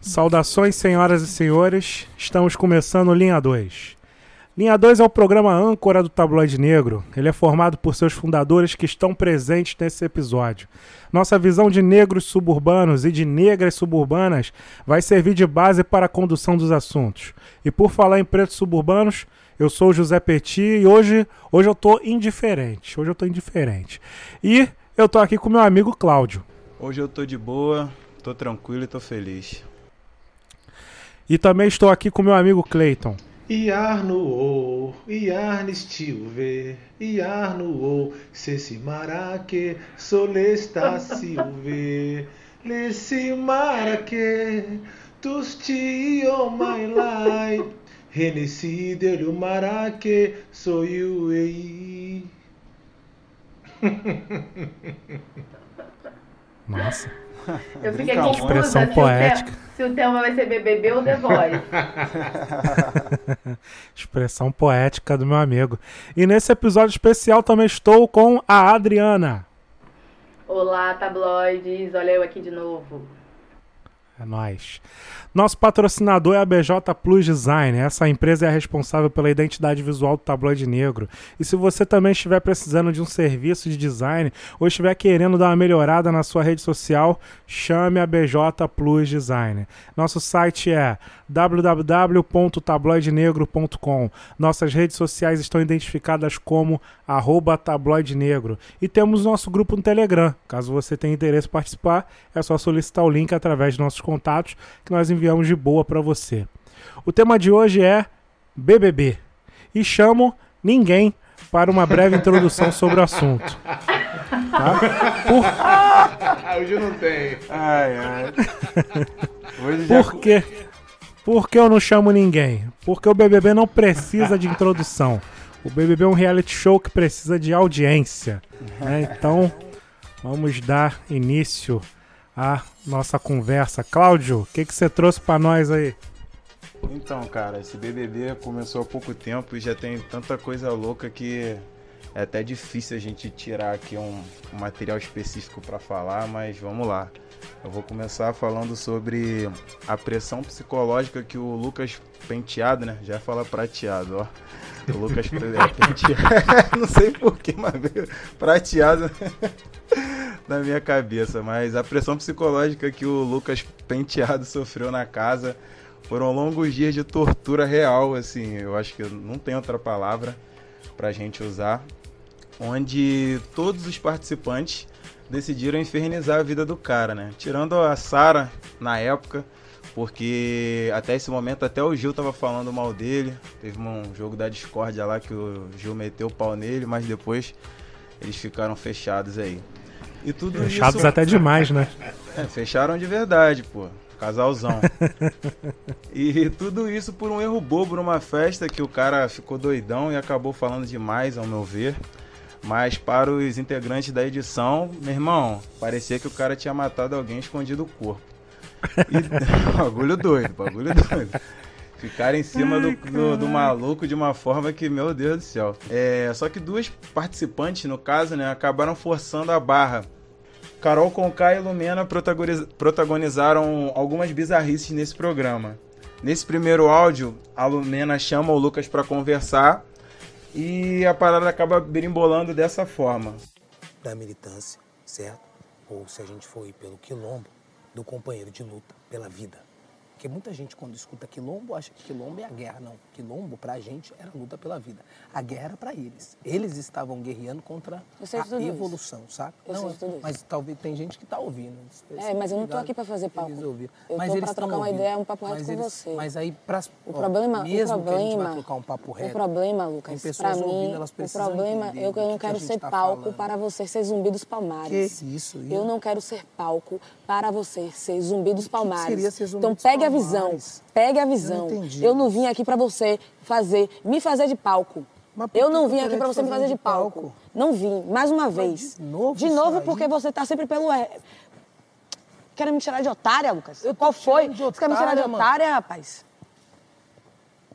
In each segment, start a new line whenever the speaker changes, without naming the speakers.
Saudações, senhoras e senhores. Estamos começando Linha 2. Linha 2 é o programa âncora do Tabloide Negro. Ele é formado por seus fundadores que estão presentes nesse episódio. Nossa visão de negros suburbanos e de negras suburbanas vai servir de base para a condução dos assuntos. E por falar em pretos suburbanos, eu sou o José Petit e hoje, hoje eu tô indiferente. Hoje eu tô indiferente. E eu tô aqui com meu amigo Cláudio.
Hoje eu tô de boa, tô tranquilo e tô feliz.
E também estou aqui com meu amigo Clayton.
Iar no o, iar nistilve, iar no o, se maraque, solesta silve, le si maraque, tusti o my life, renesi dele maraque, sou eu ei.
Nossa,
Eu fiquei
Brinca
confusa
Expressão
se o,
poética.
tema, se o tema vai ser BBB ou The Voice.
expressão poética do meu amigo. E nesse episódio especial também estou com a Adriana.
Olá, tabloides. Olha eu aqui de novo.
É nóis. Nosso patrocinador é a BJ Plus Design. Essa empresa é responsável pela identidade visual do tabloide negro. E se você também estiver precisando de um serviço de design ou estiver querendo dar uma melhorada na sua rede social, chame a BJ Plus Design. Nosso site é www.tabloidenegro.com. Nossas redes sociais estão identificadas como tabloide negro. E temos nosso grupo no Telegram. Caso você tenha interesse em participar, é só solicitar o link através de nossos contatos que nós enviamos de boa para você. O tema de hoje é BBB. E chamo ninguém para uma breve introdução sobre o assunto. Tá? Por,
Hoje não tem.
Ai, ai. Hoje já...
por quê? Por que eu não chamo ninguém? Porque o BBB não precisa de introdução. O BBB é um reality show que precisa de audiência. né? Então, vamos dar início à nossa conversa. Cláudio, o que, que você trouxe para nós aí?
Então, cara, esse BBB começou há pouco tempo e já tem tanta coisa louca que é até difícil a gente tirar aqui um, um material específico pra falar, mas vamos lá. Eu vou começar falando sobre a pressão psicológica que o Lucas Penteado, né? Já ia falar prateado, ó. O Lucas Penteado. Não sei porquê, mas prateado na minha cabeça. Mas a pressão psicológica que o Lucas Penteado sofreu na casa foram longos dias de tortura real, assim, eu acho que não tem outra palavra pra gente usar, onde todos os participantes decidiram infernizar a vida do cara, né? Tirando a Sara na época, porque até esse momento até o Gil tava falando mal dele, teve um jogo da discórdia lá que o Gil meteu o pau nele, mas depois eles ficaram fechados aí. E tudo
Fechados
isso...
até demais, né?
É, fecharam de verdade, pô. Casalzão. e tudo isso por um erro bobo numa festa que o cara ficou doidão e acabou falando demais, ao meu ver. Mas para os integrantes da edição, meu irmão, parecia que o cara tinha matado alguém escondido o corpo. E, bagulho doido, bagulho doido. Ficaram em cima do, do, do maluco de uma forma que, meu Deus do céu. É, só que duas participantes, no caso, né, acabaram forçando a barra. Carol Conká e Lumena protagoniz- protagonizaram algumas bizarrices nesse programa. Nesse primeiro áudio, a Lumena chama o Lucas pra conversar e a parada acaba birimbolando dessa forma.
da militância, certo? Ou se a gente for ir pelo quilombo, do companheiro de luta pela vida. Porque muita gente, quando escuta quilombo, acha que quilombo é a guerra. Não. Quilombo, pra gente, era luta pela vida. A guerra era pra eles. Eles estavam guerreando contra a
tudo isso.
evolução, saca?
Eu isso.
mas talvez tem gente que tá ouvindo.
É, mas eu não tô aqui pra fazer papo.
Eles ouviram.
Eu
mas
tô
eles
trocar uma
ouvindo.
ideia, um papo reto com
eles-
você.
Mas aí, pra,
O
ó,
problema,
mesmo
o
que a gente vai
problema,
trocar um papo reto,
o problema, Lucas,
tem pessoas
mim,
ouvindo, elas
o
precisam
problema
entender
é que eu não
que a
quero
gente
ser
tá
palco
falando.
para você ser zumbi dos palmares.
Que isso,
Eu não quero ser palco para você ser zumbi dos palmares.
seria ser zumbi
então
dos
pegue a visão, pegue a visão.
entendi.
Eu não vim aqui pra você fazer, me fazer de palco. Eu não
eu
vim aqui
te
você me
fazer de
palco.
palco?
Não vim, mais uma vez.
de novo
De novo
aí?
porque você tá sempre pelo é, Querem me tirar de otária, Lucas?
Eu
Qual foi?
de
Você quer me tirar de
otária, mano.
otária, rapaz?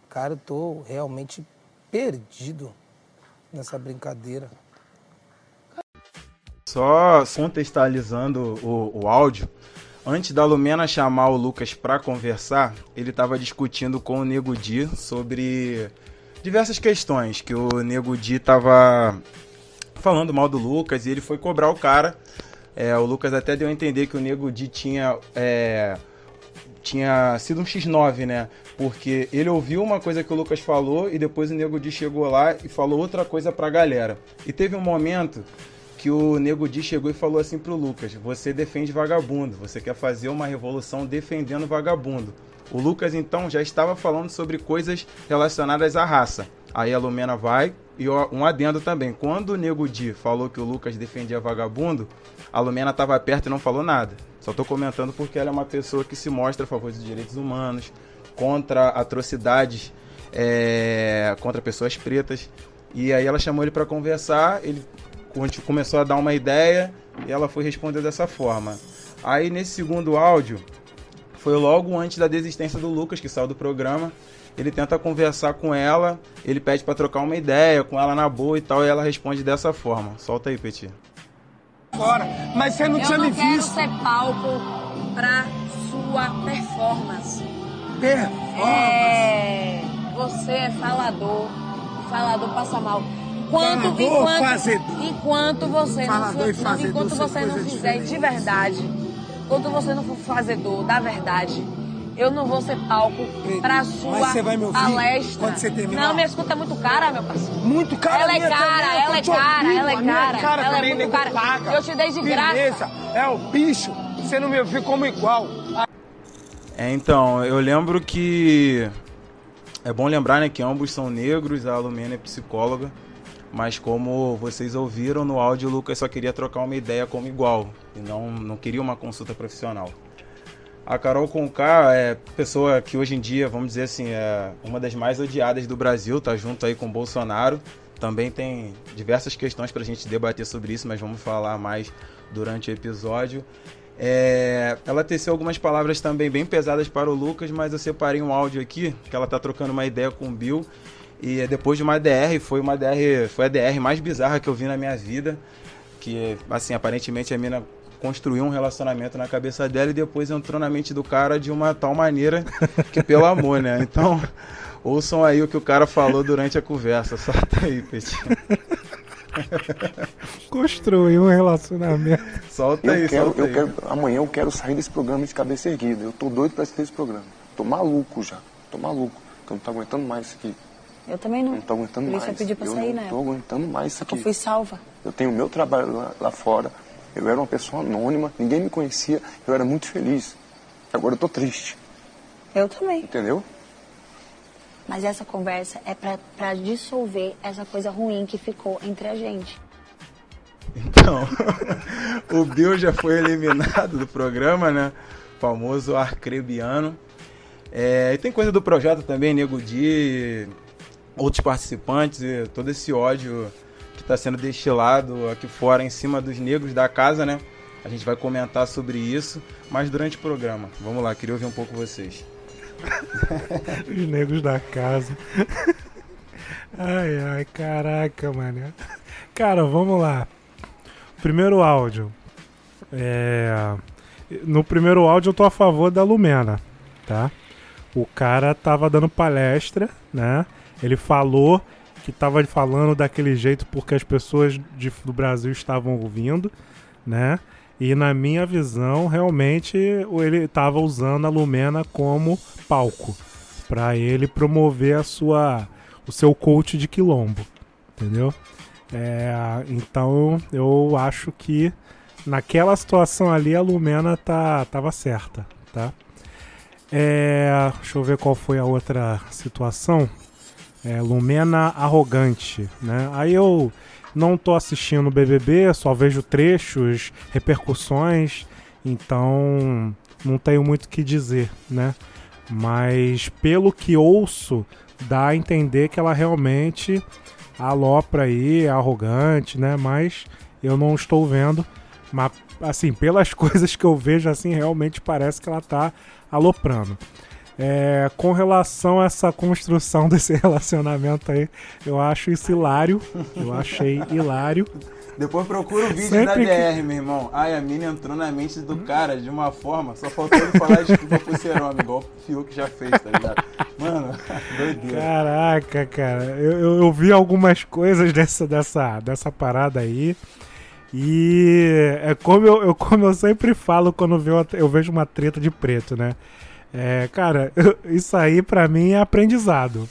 Cara, eu tô realmente perdido. nessa brincadeira.
Só contextualizando o, o áudio, antes da Lumena chamar o Lucas para conversar, ele estava discutindo com o Nego Di sobre diversas questões que o Nego Di tava falando mal do Lucas e ele foi cobrar o cara. É, o Lucas até deu a entender que o Nego Di tinha é, tinha sido um X9, né? Porque ele ouviu uma coisa que o Lucas falou e depois o Nego Di chegou lá e falou outra coisa pra galera. E teve um momento que o Nego Di chegou e falou assim pro Lucas: Você defende vagabundo, você quer fazer uma revolução defendendo vagabundo. O Lucas então já estava falando sobre coisas relacionadas à raça. Aí a Lumena vai e um adendo também. Quando o Nego Di falou que o Lucas defendia vagabundo, a Lumena estava perto e não falou nada. Só tô comentando porque ela é uma pessoa que se mostra a favor dos direitos humanos, contra atrocidades, é, contra pessoas pretas. E aí ela chamou ele para conversar, ele começou a dar uma ideia e ela foi responder dessa forma. Aí nesse segundo áudio, foi logo antes da desistência do Lucas, que saiu do programa. Ele tenta conversar com ela, ele pede para trocar uma ideia com ela na boa e tal, e ela responde dessa forma. Solta aí, Petit.
Fora, mas você não
Eu
tinha
não
me
quero
visto.
ser palco pra sua performance.
Performance.
É, você é falador, o falador passa mal. Enquanto,
Falador,
enquanto,
fazedor.
enquanto você
Falador
não, for-
fazedor
enquanto você não fizer de verdade, enquanto você não for fazedor da verdade, eu não vou ser palco pra sua
mas você vai me ouvir
palestra.
quando você terminar?
Não, minha escuta é muito cara, meu parceiro.
Muito cara
Ela é
minha
cara,
também, eu
ela é cara,
ouvindo,
ela é cara,
cara
ela é muito cara.
paga.
Eu te dei de graça.
É o bicho, você não me viu como igual.
É, então, eu lembro que. É bom lembrar né, que ambos são negros, a Lumena é psicóloga. Mas como vocês ouviram no áudio, o Lucas só queria trocar uma ideia como igual. E não, não queria uma consulta profissional. A Carol Conká é pessoa que hoje em dia, vamos dizer assim, é uma das mais odiadas do Brasil, tá junto aí com o Bolsonaro. Também tem diversas questões pra gente debater sobre isso, mas vamos falar mais durante o episódio. É, ela teceu algumas palavras também bem pesadas para o Lucas, mas eu separei um áudio aqui que ela tá trocando uma ideia com o Bill. E é depois de uma DR, foi uma DR, foi a DR mais bizarra que eu vi na minha vida. Que, assim, aparentemente a mina construiu um relacionamento na cabeça dela e depois entrou na mente do cara de uma tal maneira que, pelo amor, né? Então, ouçam aí o que o cara falou durante a conversa. Solta aí, Petit.
Construir um relacionamento.
Solta aí,
Eu quero,
solta
eu
aí.
quero, amanhã eu quero sair desse programa de cabeça erguida. Eu tô doido pra assistir esse programa. Tô maluco já. Tô maluco. Eu não tô aguentando mais isso aqui.
Eu também não.
Não tô aguentando
Por
mais.
isso eu pedi pra
eu
sair,
não
né?
tô aguentando mais isso
Eu
aqui.
fui salva.
Eu tenho o meu trabalho lá, lá fora. Eu era uma pessoa anônima, ninguém me conhecia. Eu era muito feliz. Agora eu tô triste,
Eu também.
entendeu?
Mas essa conversa é pra, pra dissolver essa coisa ruim que ficou entre a gente.
Então, o Bill já foi eliminado do programa, né? Famoso arcrebiano. É, e tem coisa do projeto também, Nego Di, outros participantes, e todo esse ódio que está sendo destilado aqui fora em cima dos negros da casa, né? A gente vai comentar sobre isso, mas durante o programa. Vamos lá, queria ouvir um pouco vocês.
Os negros da casa. Ai, ai, caraca, mano. Cara, vamos lá. Primeiro áudio. É... No primeiro áudio eu tô a favor da Lumena, tá? O cara tava dando palestra, né? Ele falou que tava falando daquele jeito porque as pessoas de- do Brasil estavam ouvindo, né? E na minha visão, realmente, ele tava usando a Lumena como palco para ele promover a sua o seu coach de quilombo, entendeu? É, então eu acho que naquela situação ali a Lumena tá tava certa, tá? É, deixa eu ver qual foi a outra situação. É, Lumena arrogante, né? Aí eu não tô assistindo o BBB, só vejo trechos, repercussões, então não tenho muito o que dizer, né? Mas pelo que ouço, dá a entender que ela realmente alopra aí, é arrogante, né? Mas eu não estou vendo. Mas, assim, pelas coisas que eu vejo, assim, realmente parece que ela tá aloprando. É, com relação a essa construção desse relacionamento aí, eu acho isso hilário. Eu achei hilário.
Depois procura o vídeo
Sempre
da
que-
BR, meu irmão. Ai, a mina entrou na mente do cara de uma forma, só faltou ele falar desculpa pro Cerome, igual o Fiuk já fez, tá ligado? Mano, doideira.
Caraca, cara. Eu, eu, eu vi algumas coisas dessa, dessa, dessa parada aí. E é como eu, eu- como eu sempre falo quando eu vejo uma treta de preto, né? É, cara, isso aí pra mim é aprendizado.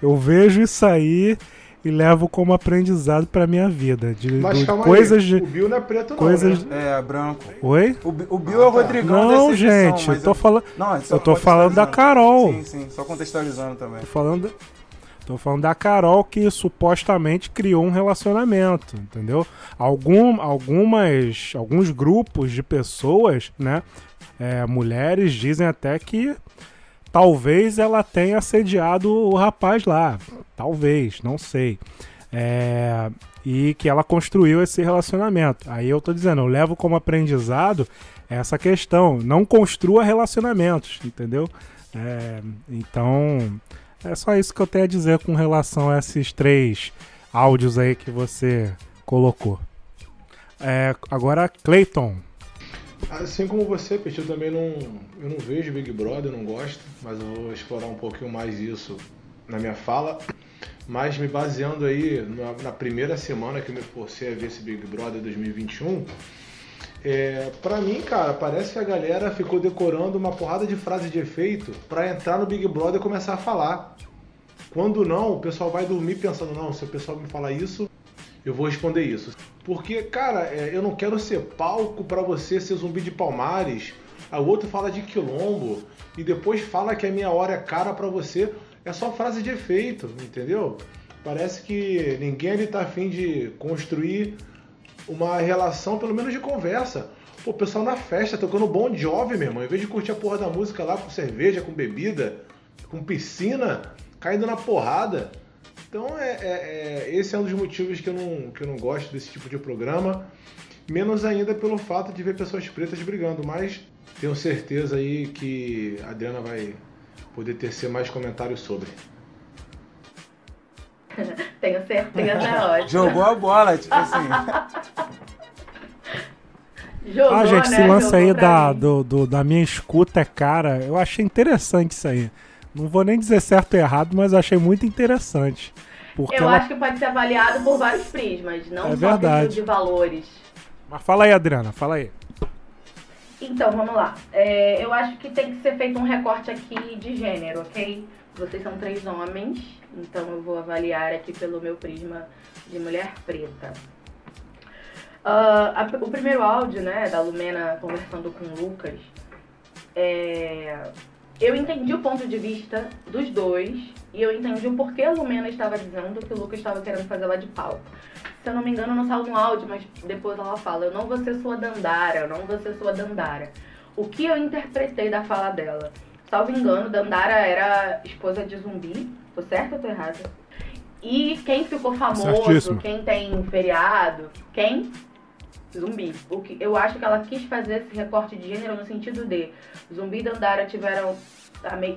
Eu vejo isso aí e levo como aprendizado pra minha vida. De,
Mas calma
coisas
aí,
de.
o Bill não é preto
coisas-
não, né?
É, branco.
Oi?
O, o Bill é o Rodrigão
Não,
dessa edição,
gente, eu tô falando.
Não, é
eu tô falando da Carol.
Sim, sim, só contextualizando também.
Tô falando, tô falando da Carol que supostamente criou um relacionamento, entendeu? Algum, algumas, alguns grupos de pessoas, né? É, mulheres dizem até que talvez ela tenha assediado o rapaz lá. Talvez, não sei. É, e que ela construiu esse relacionamento. Aí eu tô dizendo, eu levo como aprendizado essa questão. Não construa relacionamentos, entendeu? É, então, é só isso que eu tenho a dizer com relação a esses três áudios aí que você colocou. É, agora, Clayton.
Assim como você, Peixe, eu também não, eu não vejo Big Brother, eu não gosto, mas eu vou explorar um pouquinho mais isso na minha fala. Mas me baseando aí na, na primeira semana que eu me forcei a ver esse Big Brother 2021, é, pra mim, cara, parece que a galera ficou decorando uma porrada de frases de efeito pra entrar no Big Brother e começar a falar. Quando não, o pessoal vai dormir pensando, não, se o pessoal me falar isso, eu vou responder isso. Porque, cara, é, eu não quero ser palco pra você ser zumbi de palmares. A outro fala de quilombo e depois fala que a minha hora é cara pra você. É só frase de efeito, entendeu? Parece que ninguém ali tá afim de construir uma relação, pelo menos de conversa. Pô, o pessoal na festa tocando Bon Jovi, meu irmão. Em vez de curtir a porra da música lá com cerveja, com bebida, com piscina, caindo na porrada. Então, é, é- é- esse é um dos motivos que eu, não, que eu não gosto desse tipo de programa. Menos ainda pelo fato de ver pessoas pretas brigando. Mas tenho certeza aí que a Adriana vai poder tecer mais comentários sobre.
Tenho certeza, é ótimo.
Jogou a bola, tipo assim.
Jogou,
ah, gente,
né?
esse lance
Jogou
aí da, do, do- da minha escuta é cara. Eu achei interessante isso aí. Não vou nem dizer certo ou errado, mas eu achei muito interessante. Porque
Eu
ela...
acho que pode ser avaliado por vários prismas, não
É
só
verdade.
de valores.
Mas fala aí, Adriana, fala aí.
Então, vamos lá. É, eu acho que tem que ser feito um recorte aqui de gênero, ok? Vocês são três homens, então eu vou avaliar aqui pelo meu prisma de mulher preta. Ah, a- o primeiro áudio, né, da Lumena conversando com o Lucas, é, eu entendi o ponto de vista dos dois e eu entendi o porquê a Lumena estava dizendo que o Lucas estava querendo fazer ela de palco. Se eu não me engano, não saiu no áudio, mas depois ela fala: Eu não vou ser sua Dandara, eu não vou ser sua Dandara. O que eu interpretei da fala dela? Salvo engano, Dandara era esposa de zumbi. Tô certo ou tô errada? E quem ficou famoso,
Certíssimo.
quem tem feriado, quem? Zumbi. O que, eu acho que ela quis fazer esse recorte de gênero no sentido de Zumbi e Dandara tiveram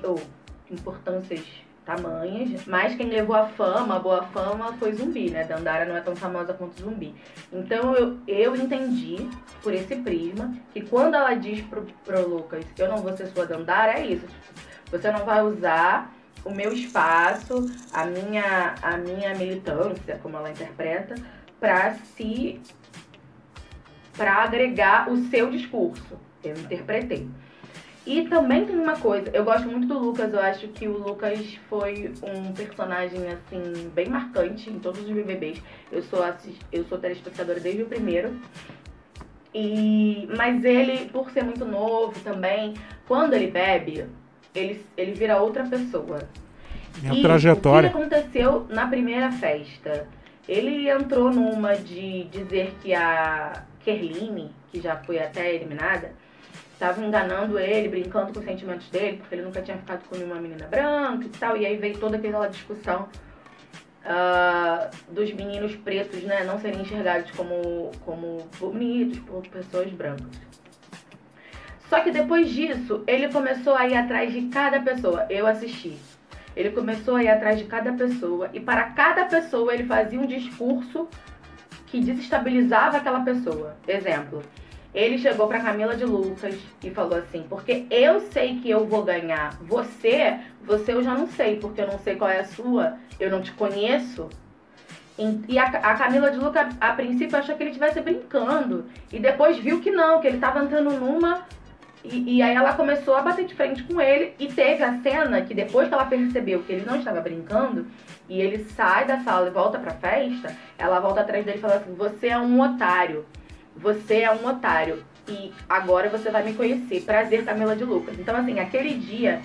ou, importâncias tamanhas, mas quem levou a fama, a boa fama, foi Zumbi, né? Dandara não é tão famosa quanto Zumbi. Então eu, eu entendi, por esse prisma, que quando ela diz pro, pro Lucas, eu não vou ser sua Dandara, é isso. Você não vai usar o meu espaço, a minha, a minha militância, como ela interpreta, pra se para agregar o seu discurso. Eu interpretei. E também tem uma coisa, eu gosto muito do Lucas, eu acho que o Lucas foi um personagem assim bem marcante em todos os BBBs. Eu sou assis- eu sou telespectadora desde o primeiro. E mas ele, por ser muito novo também, quando ele bebe, ele, ele vira outra pessoa.
Minha
E
trajetória.
O que aconteceu na primeira festa? Ele entrou numa de dizer que a Kerline, que já foi até eliminada, estava enganando ele, brincando com os sentimentos dele, porque ele nunca tinha ficado com nenhuma menina branca e tal. E aí veio toda aquela discussão ah, dos meninos pretos, né, não serem enxergados como, como bonitos por pessoas brancas. Só que depois disso, ele começou a ir atrás de cada pessoa. Eu assisti. Ele começou a ir atrás de cada pessoa e para cada pessoa ele fazia um discurso que desestabilizava aquela pessoa. Exemplo, ele chegou para Camila de Lucas e falou assim: "Porque eu sei que eu vou ganhar. Você, você eu já não sei, porque eu não sei qual é a sua, eu não te conheço." E a, Camila de Lucas, a princípio, achou que ele estivesse brincando. E depois viu que não, que ele estava entrando numa e, e, aí ela começou a bater de frente com ele e teve a cena que depois que ela percebeu que ele não estava brincando e ele sai da sala e volta pra festa, ela volta atrás dele e fala assim: "Você é um otário. Você é um otário e agora você vai me conhecer. Prazer, Camila de Lucas". Então assim, aquele dia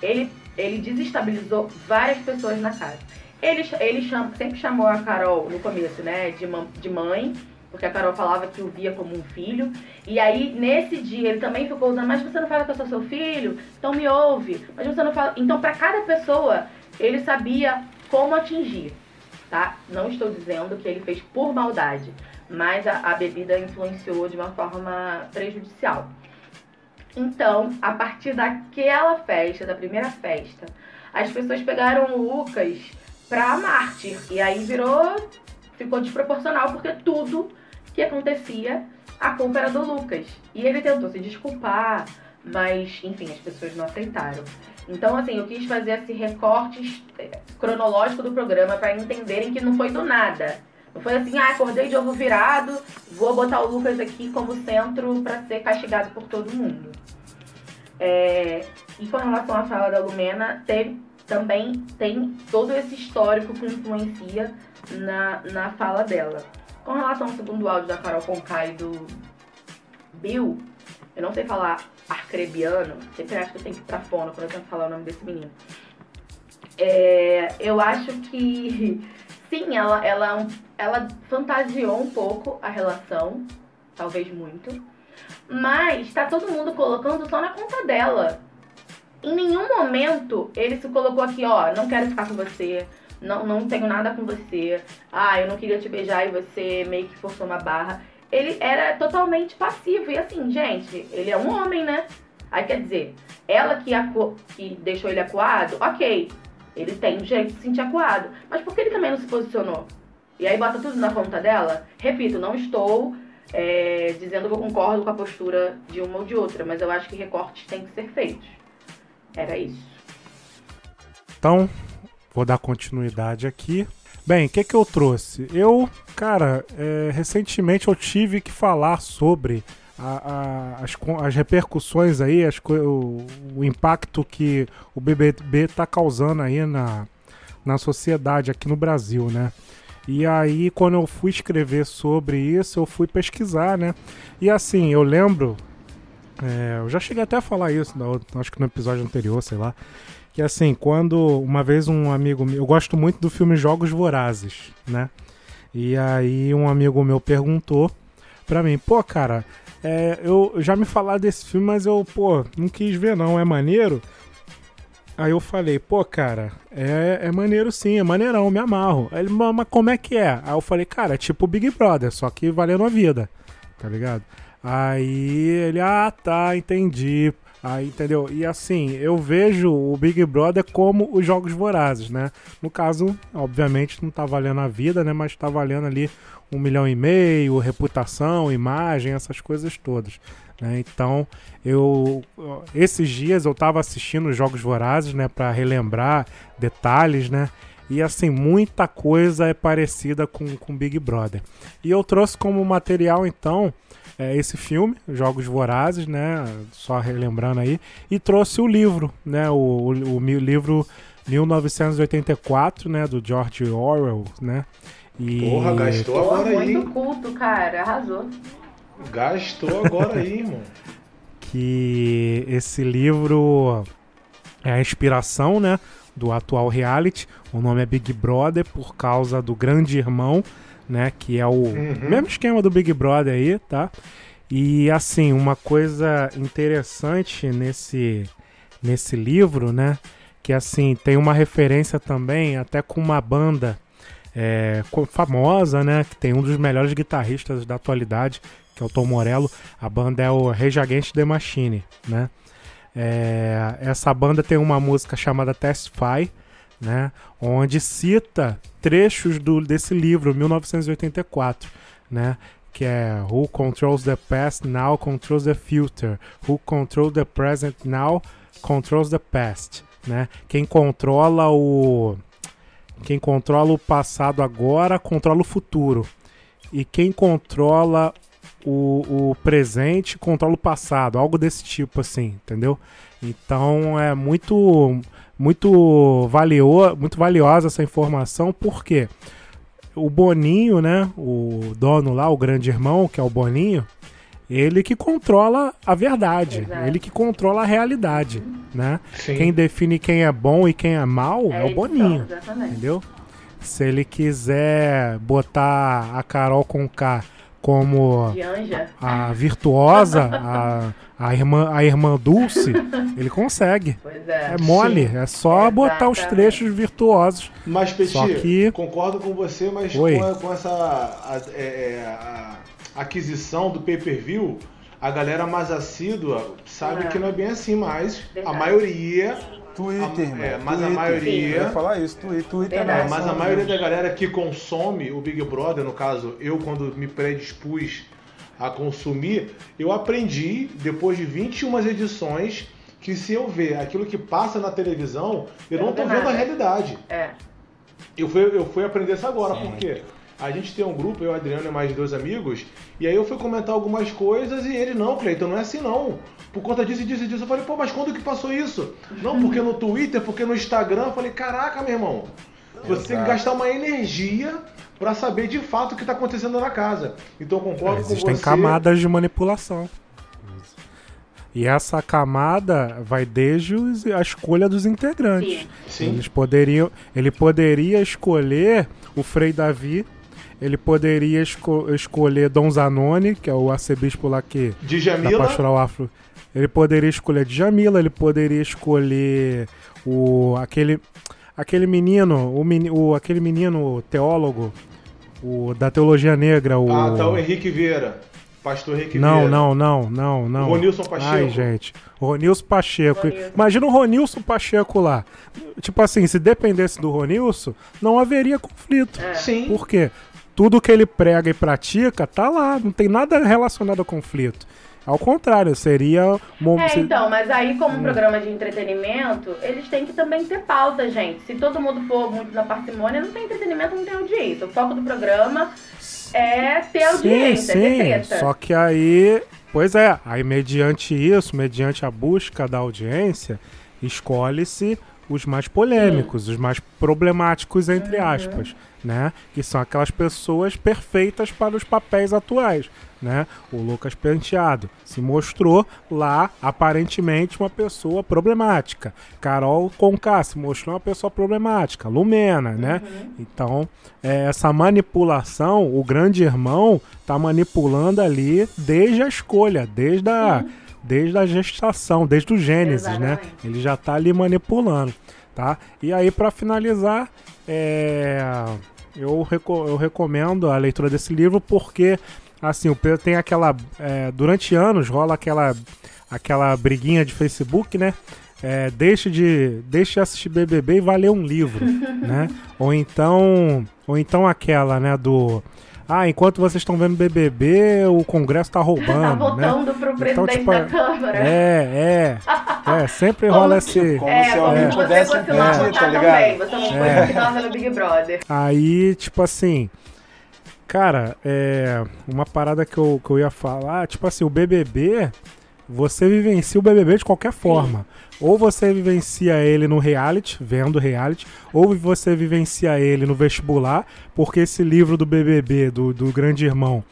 ele ele desestabilizou várias pessoas na casa. Ele, ele chama, sempre chamou a Carol no começo, né, de, de mãe porque a Carol falava que o via como um filho. E aí, nesse dia, ele também ficou usando, mas você não fala que eu sou seu filho? Então me ouve. Mas você não fala. Então, para cada pessoa, ele sabia como atingir, tá? Não estou dizendo que ele fez por maldade, mas a, a bebida influenciou de uma forma prejudicial. Então, a partir daquela festa, da primeira festa, as pessoas pegaram o Lucas pra mártir. E aí virou. Ficou desproporcional, porque tudo que acontecia, a culpa era do Lucas. E ele tentou se desculpar, mas, enfim, as pessoas não aceitaram. Então, assim, eu quis fazer esse recorte eh, cronológico do programa para entenderem que não foi do nada. Não foi assim, ah, acordei de ovo virado, vou botar o Lucas aqui como centro para ser castigado por todo mundo. É, e com relação à fala da Lumena, tem, também tem todo esse histórico que influencia na, na fala dela. Com relação ao segundo áudio da Carol Conká e do Bill, eu não sei falar arcrebiano, sempre acho que eu tenho que ir pra fono quando eu tento falar o nome desse menino. É, eu acho que sim, ela, ela, ela fantasiou um pouco a relação, talvez muito, mas tá todo mundo colocando só na conta dela. Em nenhum momento ele se colocou aqui, ó, não quero ficar com você, não, não tenho nada com você, ah, eu não queria te beijar e você meio que forçou uma barra. Ele era totalmente passivo. E assim, gente, ele é um homem, né? Aí quer dizer, ela que, acu... que deixou ele acuado, ok. Ele tem o jeito de se sentir acuado. Mas por que ele também não se posicionou? E aí bota tudo na conta dela? Repito, não estou é, dizendo que eu concordo com a postura de uma ou de outra, mas eu acho que recortes têm que ser feitos. Era isso.
Então, Vou dar continuidade aqui. Bem, o que, que eu trouxe? Eu, cara, é, recentemente eu tive que falar sobre a, a, as, as, repercussões aí, as, o, o, impacto que o BBB está causando aí na, na sociedade aqui no Brasil, né? E aí, quando eu fui escrever sobre isso, eu fui pesquisar, né? E assim, eu lembro. É, eu já cheguei até a falar isso, acho que no episódio anterior, sei lá que assim, quando uma vez um amigo meu, eu gosto muito do filme Jogos Vorazes, né? E aí um amigo meu perguntou pra mim, pô, cara, é, eu já me falaram desse filme, mas eu, pô, não quis ver não, é maneiro? Aí eu falei, pô, cara, é, é maneiro sim, é maneirão, me amarro. Aí ele, mas como é que é? Aí eu falei, cara, é tipo Big Brother, só que valendo a vida, tá ligado? Aí ele, ah, tá, entendi. Aí, entendeu? E assim, eu vejo o Big Brother como os jogos vorazes, né? No caso, obviamente, não tá valendo a vida, né? Mas tá valendo ali um milhão e meio, reputação, imagem, essas coisas todas. Né? Então, eu esses dias eu tava assistindo os Jogos Vorazes, né, para relembrar detalhes, né? E assim, muita coisa é parecida com, com Big Brother. E eu trouxe como material, então, é, esse filme, Jogos Vorazes, né? Só relembrando aí. E trouxe o livro, né? O, o, o livro 1984, né? Do George Orwell, né?
E... Porra, gastou agora
Porra,
aí.
Muito culto, cara. Arrasou.
Gastou agora aí, irmão.
Que esse livro é a inspiração, né? Do atual reality. O nome é Big Brother por causa do Grande Irmão né? Que é o uhum. mesmo esquema do Big Brother aí, tá? E assim, uma coisa interessante nesse, nesse livro, né? Que assim, tem uma referência também até com uma banda é, famosa, né? Que tem um dos melhores guitarristas da atualidade, que é o Tom Morello. A banda é o Rage Against the Machine, né? É, essa banda tem uma música chamada Testify, né? Onde cita trechos do, desse livro, 1984, né? Que é Who Controls the Past Now Controls the Future. Who Controls the Present Now Controls the Past, né? Quem controla o quem controla o passado agora controla o futuro. E quem controla o, o presente controla o passado, algo desse tipo assim, entendeu? Então é muito muito valio, muito valiosa essa informação porque o Boninho, né, o dono lá, o grande irmão, que é o Boninho, ele que controla a verdade,
Exato.
ele que controla a realidade, né?
Sim.
Quem define quem é bom e quem é mal é,
a
o Boninho,
Exatamente.
entendeu? Se ele quiser botar a Carol com K como
anja.
a virtuosa, a, a, irmã, a irmã Dulce, ele consegue.
Pois é.
É mole, é só botar os trechos virtuosos.
Mas, Peti,
Só que-
concordo com você, mas com, a- com essa a- é, é, a aquisição do pay-per-view, a galera mais assídua sabe
É.
que não é bem assim, mas a
Verdade.
maioria...
Twitter,
A- é, mas a
Twitter.
maioria-
Eu ia falar isso, Twitter, Twitter é
É, mas a maioria da galera que consome o Big Brother, no caso, eu quando me predispus a consumir, eu aprendi, depois de 21 edições, que se eu ver aquilo que passa na televisão, eu
Eu
não tô vendo a realidade.
É.
Eu fui, eu fui aprender isso agora,
Sim.
porque a gente tem um grupo, eu, Adriano e mais dois amigos, e aí eu fui comentar algumas coisas e ele, não, Cleiton, não é assim não. Por conta disso e disso e disso. Eu falei, pô, mas quando que passou isso? Não, porque no Twitter, porque no Instagram. Eu falei, caraca, meu irmão, você tem que gastar uma energia pra saber de fato o que tá acontecendo na casa. Então eu concordo com
Existem
você.
camadas de manipulação. E essa camada vai desde a escolha dos integrantes.
Sim.
Sim.
Eles poderiam, ele poderia escolher o Frei Davi, ele poderia esco- escolher Dom Zanoni, que é o arcebispo lá que
De
da Pastoral Afro. Ele poderia escolher Djamila, ele poderia escolher o aquele aquele menino, o, meni- o aquele menino teólogo, o da teologia negra, o
ah, tá o Henrique Vieira. Pastor Henrique
não,
Vieira.
não, não, não, não.
Ronilson Pacheco.
Ai, gente. Ronilson Pacheco.
Ronilson.
Imagina o Ronilson Pacheco lá. Tipo assim, se dependesse do Ronilson, não haveria conflito.
É.
Sim.
Por quê? Tudo que ele prega e pratica tá lá, não tem nada relacionado a conflito. Ao contrário, seria. mo-
É, então, mas aí como um programa de entretenimento, eles têm que também ter pauta, gente. Se todo mundo for muito na parcimônia, não tem entretenimento, não tem audiência. O foco do programa é ter audiência,
sim, sim.
treta.
Só que aí. Pois é, aí mediante isso, mediante a busca da audiência, escolhe-se os mais polêmicos, os mais problemáticos, entre
Uhum.
aspas, né? Que são aquelas pessoas perfeitas para os papéis atuais, né? O Lucas Penteado se mostrou lá, aparentemente, uma pessoa problemática. Carol Conká se mostrou uma pessoa problemática. Lumena, né? Então, é, essa manipulação, o grande irmão tá manipulando ali desde a escolha, desde a, desde a gestação, desde o Gênesis, né?
Exatamente.
Ele já tá ali manipulando, tá? E aí, para finalizar, é, eu recomendo a leitura desse livro porque, assim, o Pedro tem aquela... é, durante anos rola aquela, aquela briguinha de Facebook, né? É, deixe de deixe de assistir BBB e vai ler um livro, né? Ou então, ou então aquela, né, do ah, enquanto vocês estão vendo BBB, o Congresso tá roubando,
tá
né?
voltando pro presidente
Então, tipo,
da Câmara.
É, é. É, sempre
Como
rola
se-
esse
Como
é,
se alguém
você
pudesse
fosse
impedir,
lá
tá
votar
ligado?
também. Você não foi
É.
que tava no Big Brother.
Aí, tipo assim, cara, é uma parada que eu, que eu ia falar, tipo assim, o BBB, você vivencia o BBB de qualquer forma. Ou você vivencia ele no reality, vendo reality, ou você vivencia ele no vestibular, porque esse livro do BBB, do, do Grande Irmão,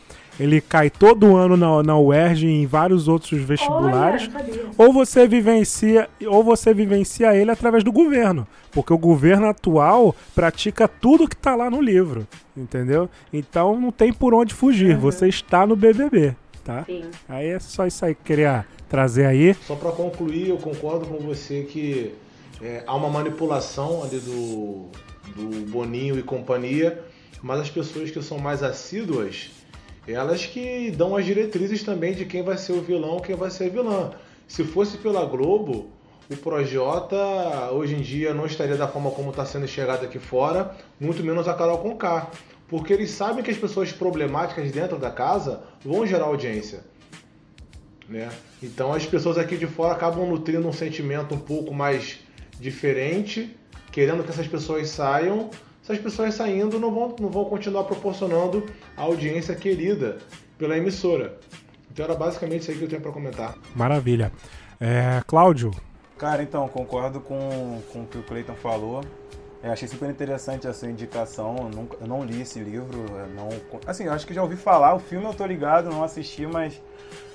ele cai todo ano na, na UERJ e em vários outros vestibulares.
Olha,
ou você vivencia ou você vivencia ele através do governo, porque o governo atual pratica tudo que tá lá no livro, entendeu? Então não tem por onde fugir, você está no BBB, tá?
Sim.
Aí é só isso aí que eu queria trazer aí.
Só para concluir, eu concordo com você que é, há uma manipulação ali do, do Boninho e companhia. Mas as pessoas que são mais assíduas, elas que dão as diretrizes também de quem vai ser o vilão, quem vai ser a vilã. Se fosse pela Globo, o Projota hoje em dia não estaria da forma como está sendo enxergado aqui fora, muito menos a Carol Conká. Porque eles sabem que as pessoas problemáticas dentro da casa vão gerar audiência. Né? Então as pessoas aqui de fora acabam nutrindo um sentimento um pouco mais diferente, querendo que essas pessoas saiam. Essas pessoas saindo não vão, não vão continuar proporcionando a audiência querida pela emissora. Então era basicamente isso aí que eu tenho para comentar.
Maravilha. É, Cláudio,
Cara, então, concordo com, com o que o Clayton falou. Eu achei super interessante a sua indicação. Eu, nunca, eu não li esse livro. Não, assim, eu acho que já ouvi falar. O filme eu tô ligado, não assisti, mas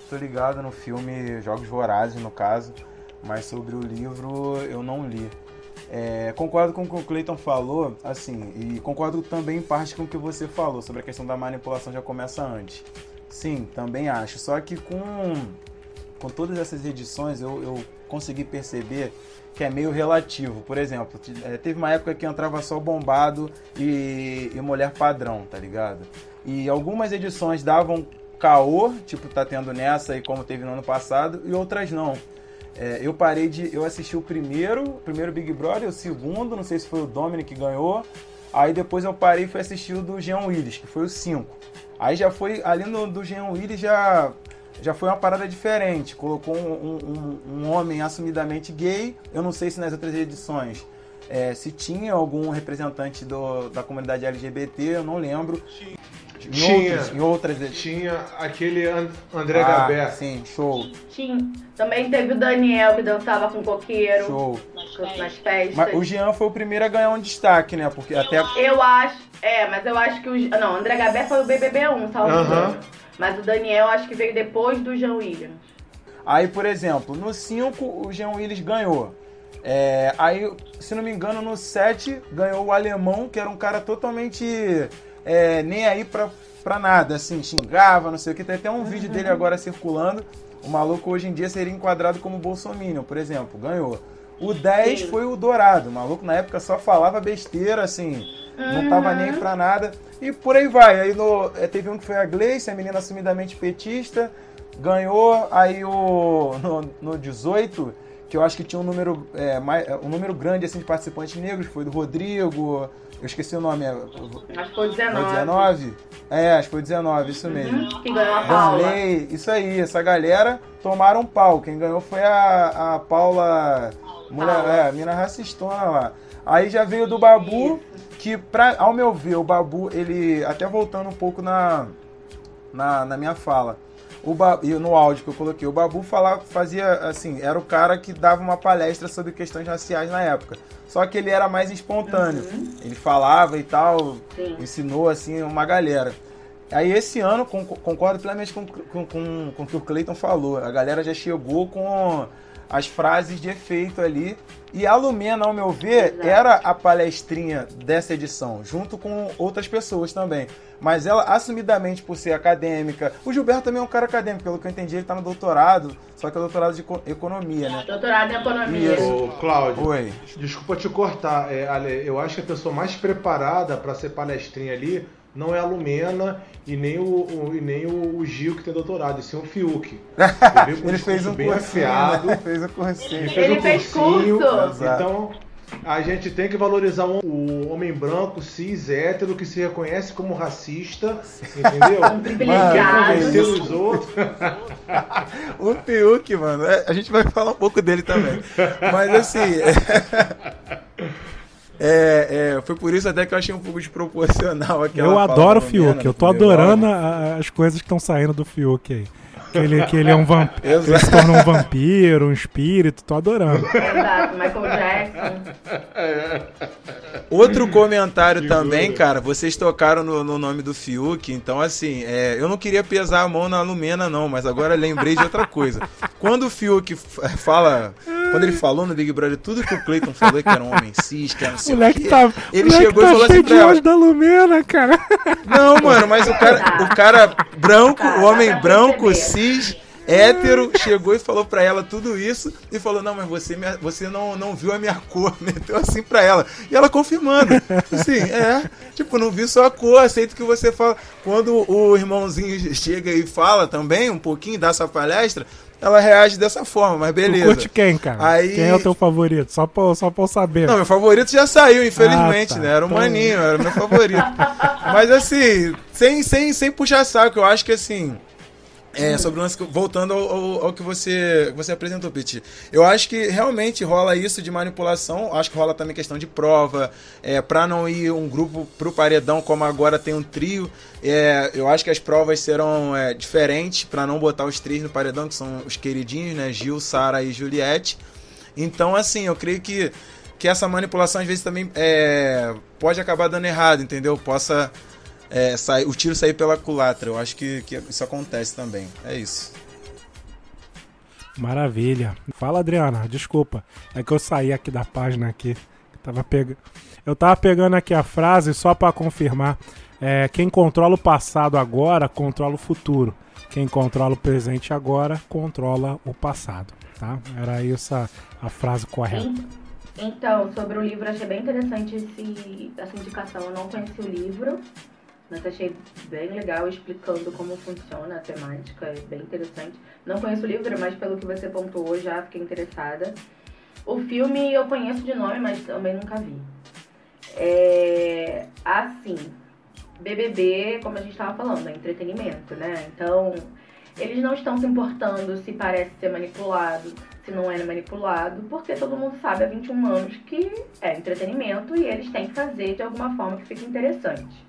tô ligado no filme Jogos Vorazes, no caso. Mas sobre o livro eu não li. É, concordo com o que o Clayton falou, assim, e concordo também em parte com o que você falou sobre a questão da manipulação já começa antes. Sim, também acho. Só que com, com todas essas edições eu, eu consegui perceber que é meio relativo. Por exemplo, eh, teve uma época que entrava só bombado e, e mulher padrão, tá ligado? E algumas edições davam caô, tipo tá tendo nessa e como teve no ano passado, e outras não. É, eu parei de. Eu assisti o primeiro, o primeiro Big Brother, o segundo, não sei se foi o Dominic que ganhou. Aí depois eu parei e fui assistir o do Jean Willis, que foi o 5. Aí já foi. Ali no do Jean Willis já, já foi uma parada diferente. Colocou um, um- um homem assumidamente gay. Eu não sei se nas outras edições é, se tinha algum representante do- da comunidade LGBT, eu não lembro. Em
Tinha.
outras, em outras edições.
Tinha aquele And- André
Ah,
Gabé.
Sim, show.
Tinha. Também teve o Daniel que dançava com coqueiro
Show.
nas festas.
Mas o Jean foi o primeiro a ganhar um destaque, né? Porque até.
Eu acho. É, mas eu acho que o. Não, o André Gabé foi o BBB1, salvo
Aham.
engano. Mas o Daniel acho que veio depois do Jean Williams.
Aí, por exemplo, no 5 o Jean Willis ganhou. É, aí, se não me engano, no 7 ganhou o alemão, que era um cara totalmente é, nem aí pra, pra nada, assim, xingava, não sei o que. Tem até um vídeo dele agora circulando. O maluco hoje em dia seria enquadrado como Bolsominion, por exemplo, ganhou. O 10
Sim.
foi o Dourado. O maluco na época só falava besteira, assim, não tava nem aí pra nada. E por aí vai. Aí no, é, teve um que foi a Gleice, a menina assumidamente petista, ganhou. Aí o, no, no 18, que eu acho que tinha um número, é, mais, um número grande assim, de participantes negros, foi do Rodrigo. Eu esqueci o nome. é-
Acho que foi o 19.
Foi 19? É, acho que foi 19, isso mesmo.
Uhum, que ganhou a Paula.
Isso aí, essa galera tomaram um pau. Quem ganhou foi a, a Paula, mulher,
Paula.
é, a mina racistona lá. Aí já veio do Babu, que pra, ao meu ver, o Babu, ele, até voltando um pouco na, na, na minha fala, o ba, e no áudio que eu coloquei, o Babu falava, fazia assim, era o cara que dava uma palestra sobre questões raciais na época. Só que ele era mais espontâneo. Ele falava e tal,
Sim.
ensinou assim uma galera. Aí esse ano, con- concordo plenamente com, com, com, com o que o Clayton falou. A galera já chegou com as frases de efeito ali. E a Lumena, ao meu ver,
Exato.
era a palestrinha dessa edição, junto com outras pessoas também. Mas ela, assumidamente, por ser acadêmica. O Gilberto também é um cara acadêmico, pelo que eu entendi, ele tá no doutorado, só que é doutorado de eco- economia, né?
Doutorado em economia.
Isso.
Ô, Cláudio,
Oi.
desculpa te cortar. É, Ale, eu acho que a pessoa mais preparada para ser palestrinha ali não é a Lumena e nem o, o- e nem o, o Gil que tem doutorado, e sim o Fiuk. Ele,
fez um
bem
cursinho,
afiado.
né? Fez um cursinho.
Ele fez, um cursinho,
curso.
Então, a gente tem que valorizar o, o homem branco, cis, hétero, que se reconhece como racista, entendeu?
Um.
Convencer os outros.
O Fiuk, mano, é, a gente vai falar um pouco dele também. Mas assim. É, é, foi por isso até que eu achei um pouco desproporcional aquela
eu adoro o Fiuk. Eu tô adorando
áudio.
a- as coisas que estão saindo do Fiuk aí. Que ele, que ele é um vampiro. Ele se torna um vampiro, um espírito. Tô adorando.
Exato, Michael Jackson.
Outro comentário também, cara, vocês tocaram no, no nome do Fiuk, então assim, é, eu não queria pesar a mão na Lumena não, mas agora lembrei de outra coisa. Quando o Fiuk fala, quando ele falou no Big Brother tudo que o Clayton falou, que era um homem cis, que era não sei o
moleque
quê,
tá,
ele
moleque
chegou
tá
e falou assim pra ela,
da Lumena, cara.
Não, mano, mas o cara, o cara branco,
Tá,
o homem branco, cis, hétero chegou e falou pra ela tudo isso e falou: Não, mas você, me- você não, não viu a minha cor. Meteu assim pra ela. E ela confirmando. Assim, é. Tipo, não vi só a cor, aceito que você fala. Quando o irmãozinho chega e fala também, um pouquinho, dá essa palestra, ela reage dessa forma, mas
Tu
beleza.
curte quem, cara?
Aí-
Quem é o teu favorito? Só pra, só pra eu saber.
Não, meu favorito já saiu, infelizmente,
Ah, tá.
né? Era o
Então-
Maninho, era o meu favorito. Mas assim, sem, sem, sem puxar saco, eu acho que assim. É, sobre o lance, voltando ao, ao- ao que você, você apresentou, Pete. Eu acho que realmente rola isso de manipulação. Acho que rola também questão de prova. É, pra não ir um grupo pro paredão, como agora tem um trio. É, eu acho que as provas serão é, diferentes pra não botar os três no paredão, que são os queridinhos, né? Gil, Sara e Juliette. Então, assim, eu creio que, que essa manipulação às vezes também é, pode acabar dando errado, entendeu? Possa é, sair, o tiro sair pela culatra. Eu acho que, que isso acontece também. É isso.
Maravilha. Fala, Adriana. Desculpa. É que eu saí aqui da página aqui. Eu tava, pega... eu tava pegando aqui a frase só pra confirmar. É, quem controla o passado agora, controla o futuro. Quem controla o presente agora, controla o passado. Tá? Era essa a frase correta.
Então, sobre o livro, achei bem interessante esse, essa indicação. Eu não conheci o livro, mas achei bem legal explicando como funciona a temática, é bem interessante. Não conheço o livro, mas pelo que você pontuou, já fiquei interessada. O filme eu conheço de nome, mas também nunca vi. É, assim, BBB, como a gente estava falando, é entretenimento, né? Então, eles não estão se importando se parece ser manipulado, se não é manipulado, porque todo mundo sabe há 21 anos que é entretenimento e eles têm que fazer de alguma forma que fique interessante.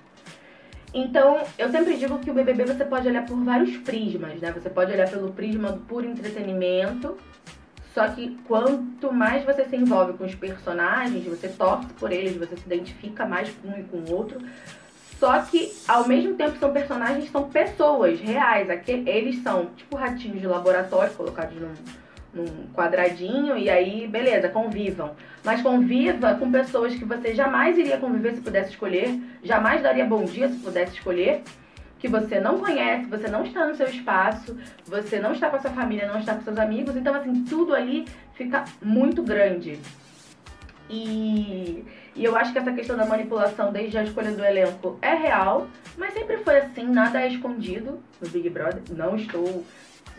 Então, eu sempre digo que o BBB você pode olhar por vários prismas, né? Você pode olhar pelo prisma do puro entretenimento, só que quanto mais você se envolve com os personagens, você torce por eles, você se identifica mais com um e com o outro. Só que, ao mesmo tempo, são personagens, são pessoas reais. Aqui, eles são tipo ratinhos de laboratório colocados num, num quadradinho e aí, beleza, convivam. Mas conviva com pessoas que você jamais iria conviver se pudesse escolher, jamais daria bom dia se pudesse escolher, que você não conhece, você não está no seu espaço, você não está com a sua família, não está com seus amigos, então assim, tudo ali fica muito grande. E, e eu acho que essa questão da manipulação desde a escolha do elenco é real, mas sempre foi assim, nada é escondido no Big Brother. Não estou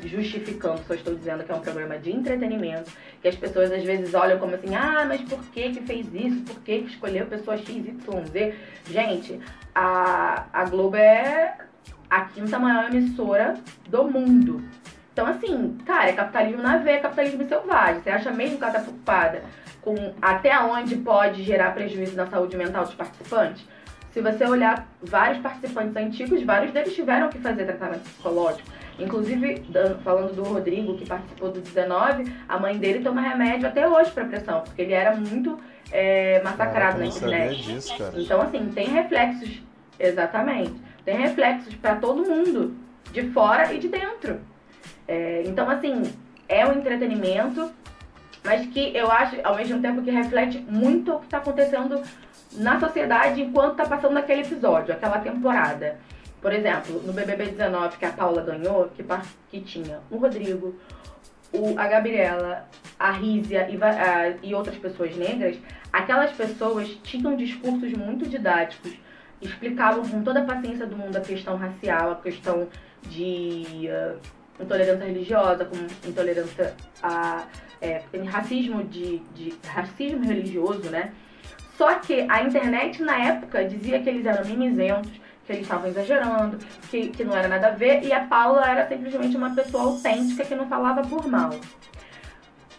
justificando, só estou dizendo que é um programa de entretenimento, que as pessoas às vezes olham como assim, ah, mas por que que fez isso? Por que que escolheu pessoa XYZ? Gente, a, a Globo é a quinta maior emissora do mundo. Então, assim, cara, é capitalismo na veia, é capitalismo selvagem. Você acha mesmo que ela tá preocupada com até onde pode gerar prejuízo na saúde mental dos participantes? Se você olhar vários participantes antigos, vários deles tiveram que fazer tratamento psicológico. Inclusive, falando do Rodrigo, que participou do 19, a mãe dele toma remédio até hoje para pressão, porque ele era muito é, massacrado
Caraca,
na internet.
disso.
Então, assim, tem reflexos, exatamente, tem reflexos para todo mundo, de fora e de dentro. É, então, assim, é um entretenimento, mas que eu acho, ao mesmo tempo, que reflete muito o que está acontecendo na sociedade enquanto está passando aquele episódio, aquela temporada. Por exemplo, no BBB 19, que a Paula ganhou, que, que tinha o Rodrigo, o, a Gabriela, a Rízia e, e outras pessoas negras, aquelas pessoas tinham discursos muito didáticos, explicavam com toda a paciência do mundo a questão racial, a questão de ah, intolerância religiosa, com intolerância a é, racismo de, de racismo religioso, né? Só que a internet na época dizia que eles eram mimizentos, que eles estavam exagerando, que, que não era nada a ver, e a Paula era simplesmente uma pessoa autêntica que não falava por mal.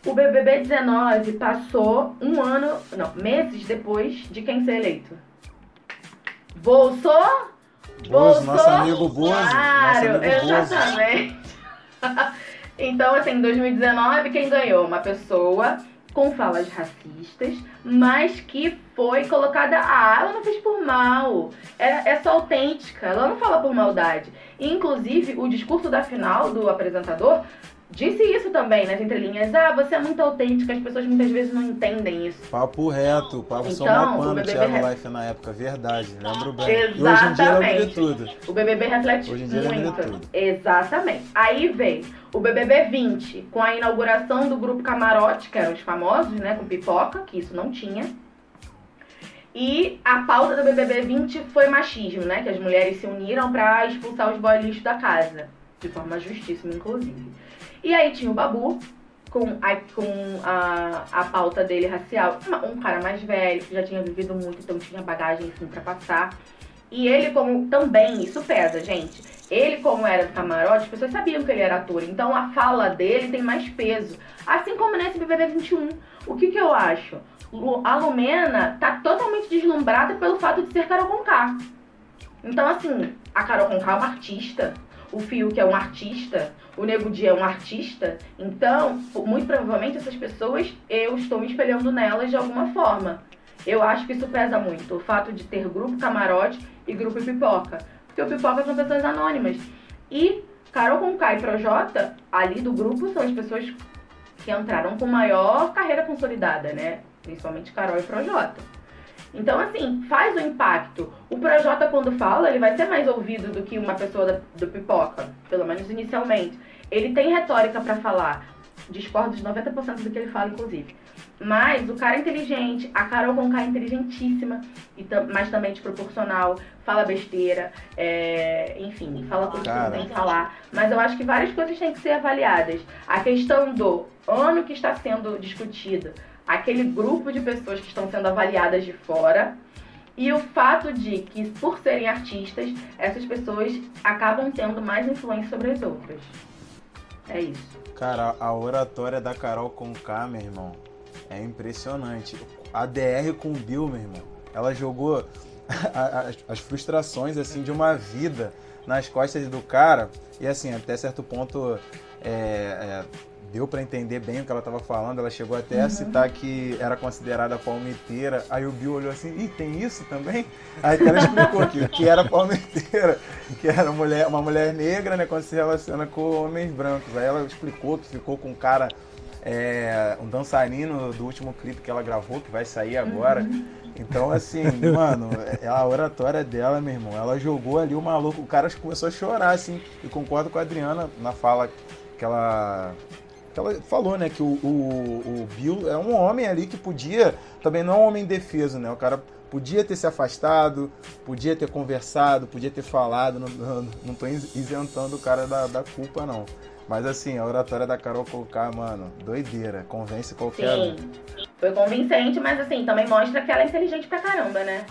O BBB 19 passou um ano, não, meses depois de quem ser eleito. Bolso?
Bozo, nosso amigo Bozo,
Claro,
amigo
exatamente. então, assim, em 2019, quem ganhou? Uma pessoa com falas racistas, mas que foi colocada. Ah, ela não fez por mal. É, é só autêntica. Ela não fala por maldade. Inclusive, o discurso da final do apresentador disse isso também nas entrelinhas. Ah, você é muito autêntica, as pessoas muitas vezes não entendem isso.
Papo reto, papo só
Então,
uma
o
pano,
BBB
Thiago
reto.
Life na época, verdade, lembro bem. E hoje em dia lembro de
Exatamente.
tudo.
O BBB reflete
Hoje em dia de
muito.
tudo.
Exatamente. Aí veio o BBB 20, com a inauguração do grupo Camarote, que eram os famosos, né, com pipoca, que isso não tinha. E a pauta do BBB 20 foi machismo, né, que as mulheres se uniram pra expulsar os boy lixo da casa, de forma justíssima, inclusive. E aí tinha o Babu, com a, com a, a pauta dele racial, uma- um cara mais velho, que já tinha vivido muito, então tinha bagagem assim pra passar. E ele como também, isso pesa, gente. Ele como era do camarote, as pessoas sabiam que ele era ator, então a fala dele tem mais peso. Assim como nesse BBB 21. O que que eu acho? A Lumena tá totalmente deslumbrada pelo fato de ser Carol Conká. Então assim, a Carol Conká é uma artista, o Fiuk é um artista, o Nego Di é um artista. Então, muito provavelmente essas pessoas, eu estou me espelhando nelas de alguma forma. Eu acho que isso pesa muito, o fato de ter grupo camarote e grupo pipoca. Porque o pipoca são pessoas anônimas. E Carol Conká e Projota, ali do grupo, são as pessoas que entraram com maior carreira consolidada, né? Principalmente Carol e Projota. Então, assim, faz o impacto. O Projota, quando fala, ele vai ser mais ouvido do que uma pessoa do pipoca, pelo menos inicialmente. Ele tem retórica pra falar. Discordo de 90% do que ele fala, inclusive. Mas o cara é inteligente, a Carol Conká é inteligentíssima, e mas também desproporcional, fala besteira, é, enfim, fala coisas que tem que falar. Mas eu acho que várias coisas têm que ser avaliadas. A questão do ano que está sendo discutido, aquele grupo de pessoas que estão sendo avaliadas de fora, e o fato de que, por serem artistas, essas pessoas acabam tendo mais influência sobre as outras. É isso.
Cara, a oratória da Carol com K, meu irmão, é impressionante. A DR com o Bill, meu irmão, ela jogou as frustrações assim de uma vida nas costas do cara e assim até certo ponto é, é, deu pra entender bem o que ela tava falando. Ela chegou até a
Uhum.
citar que era considerada palmiteira. Aí o Bill olhou assim, ih, tem isso também? Aí ela explicou que, que era palmiteira, que era mulher, uma mulher negra, né, quando se relaciona com homens brancos. Aí ela explicou que ficou com um cara, é, um dançarino do último clipe que ela gravou, que vai sair agora. Então, assim, mano, é- a oratória dela, meu irmão, ela jogou ali o maluco, o cara começou a chorar, assim. E concordo com a Adriana na fala que ela que ela falou, né, que o, o, o Bill é um homem ali que podia, também não é um homem indefeso, né, o cara podia ter se afastado, podia ter conversado, podia ter falado, não, não, não tô isentando o cara da, da culpa, não. Mas assim, a oratória da Carol Conká, mano, doideira, convence qualquer um.
Sim. Foi convincente, mas assim, também mostra que ela é inteligente pra caramba, né?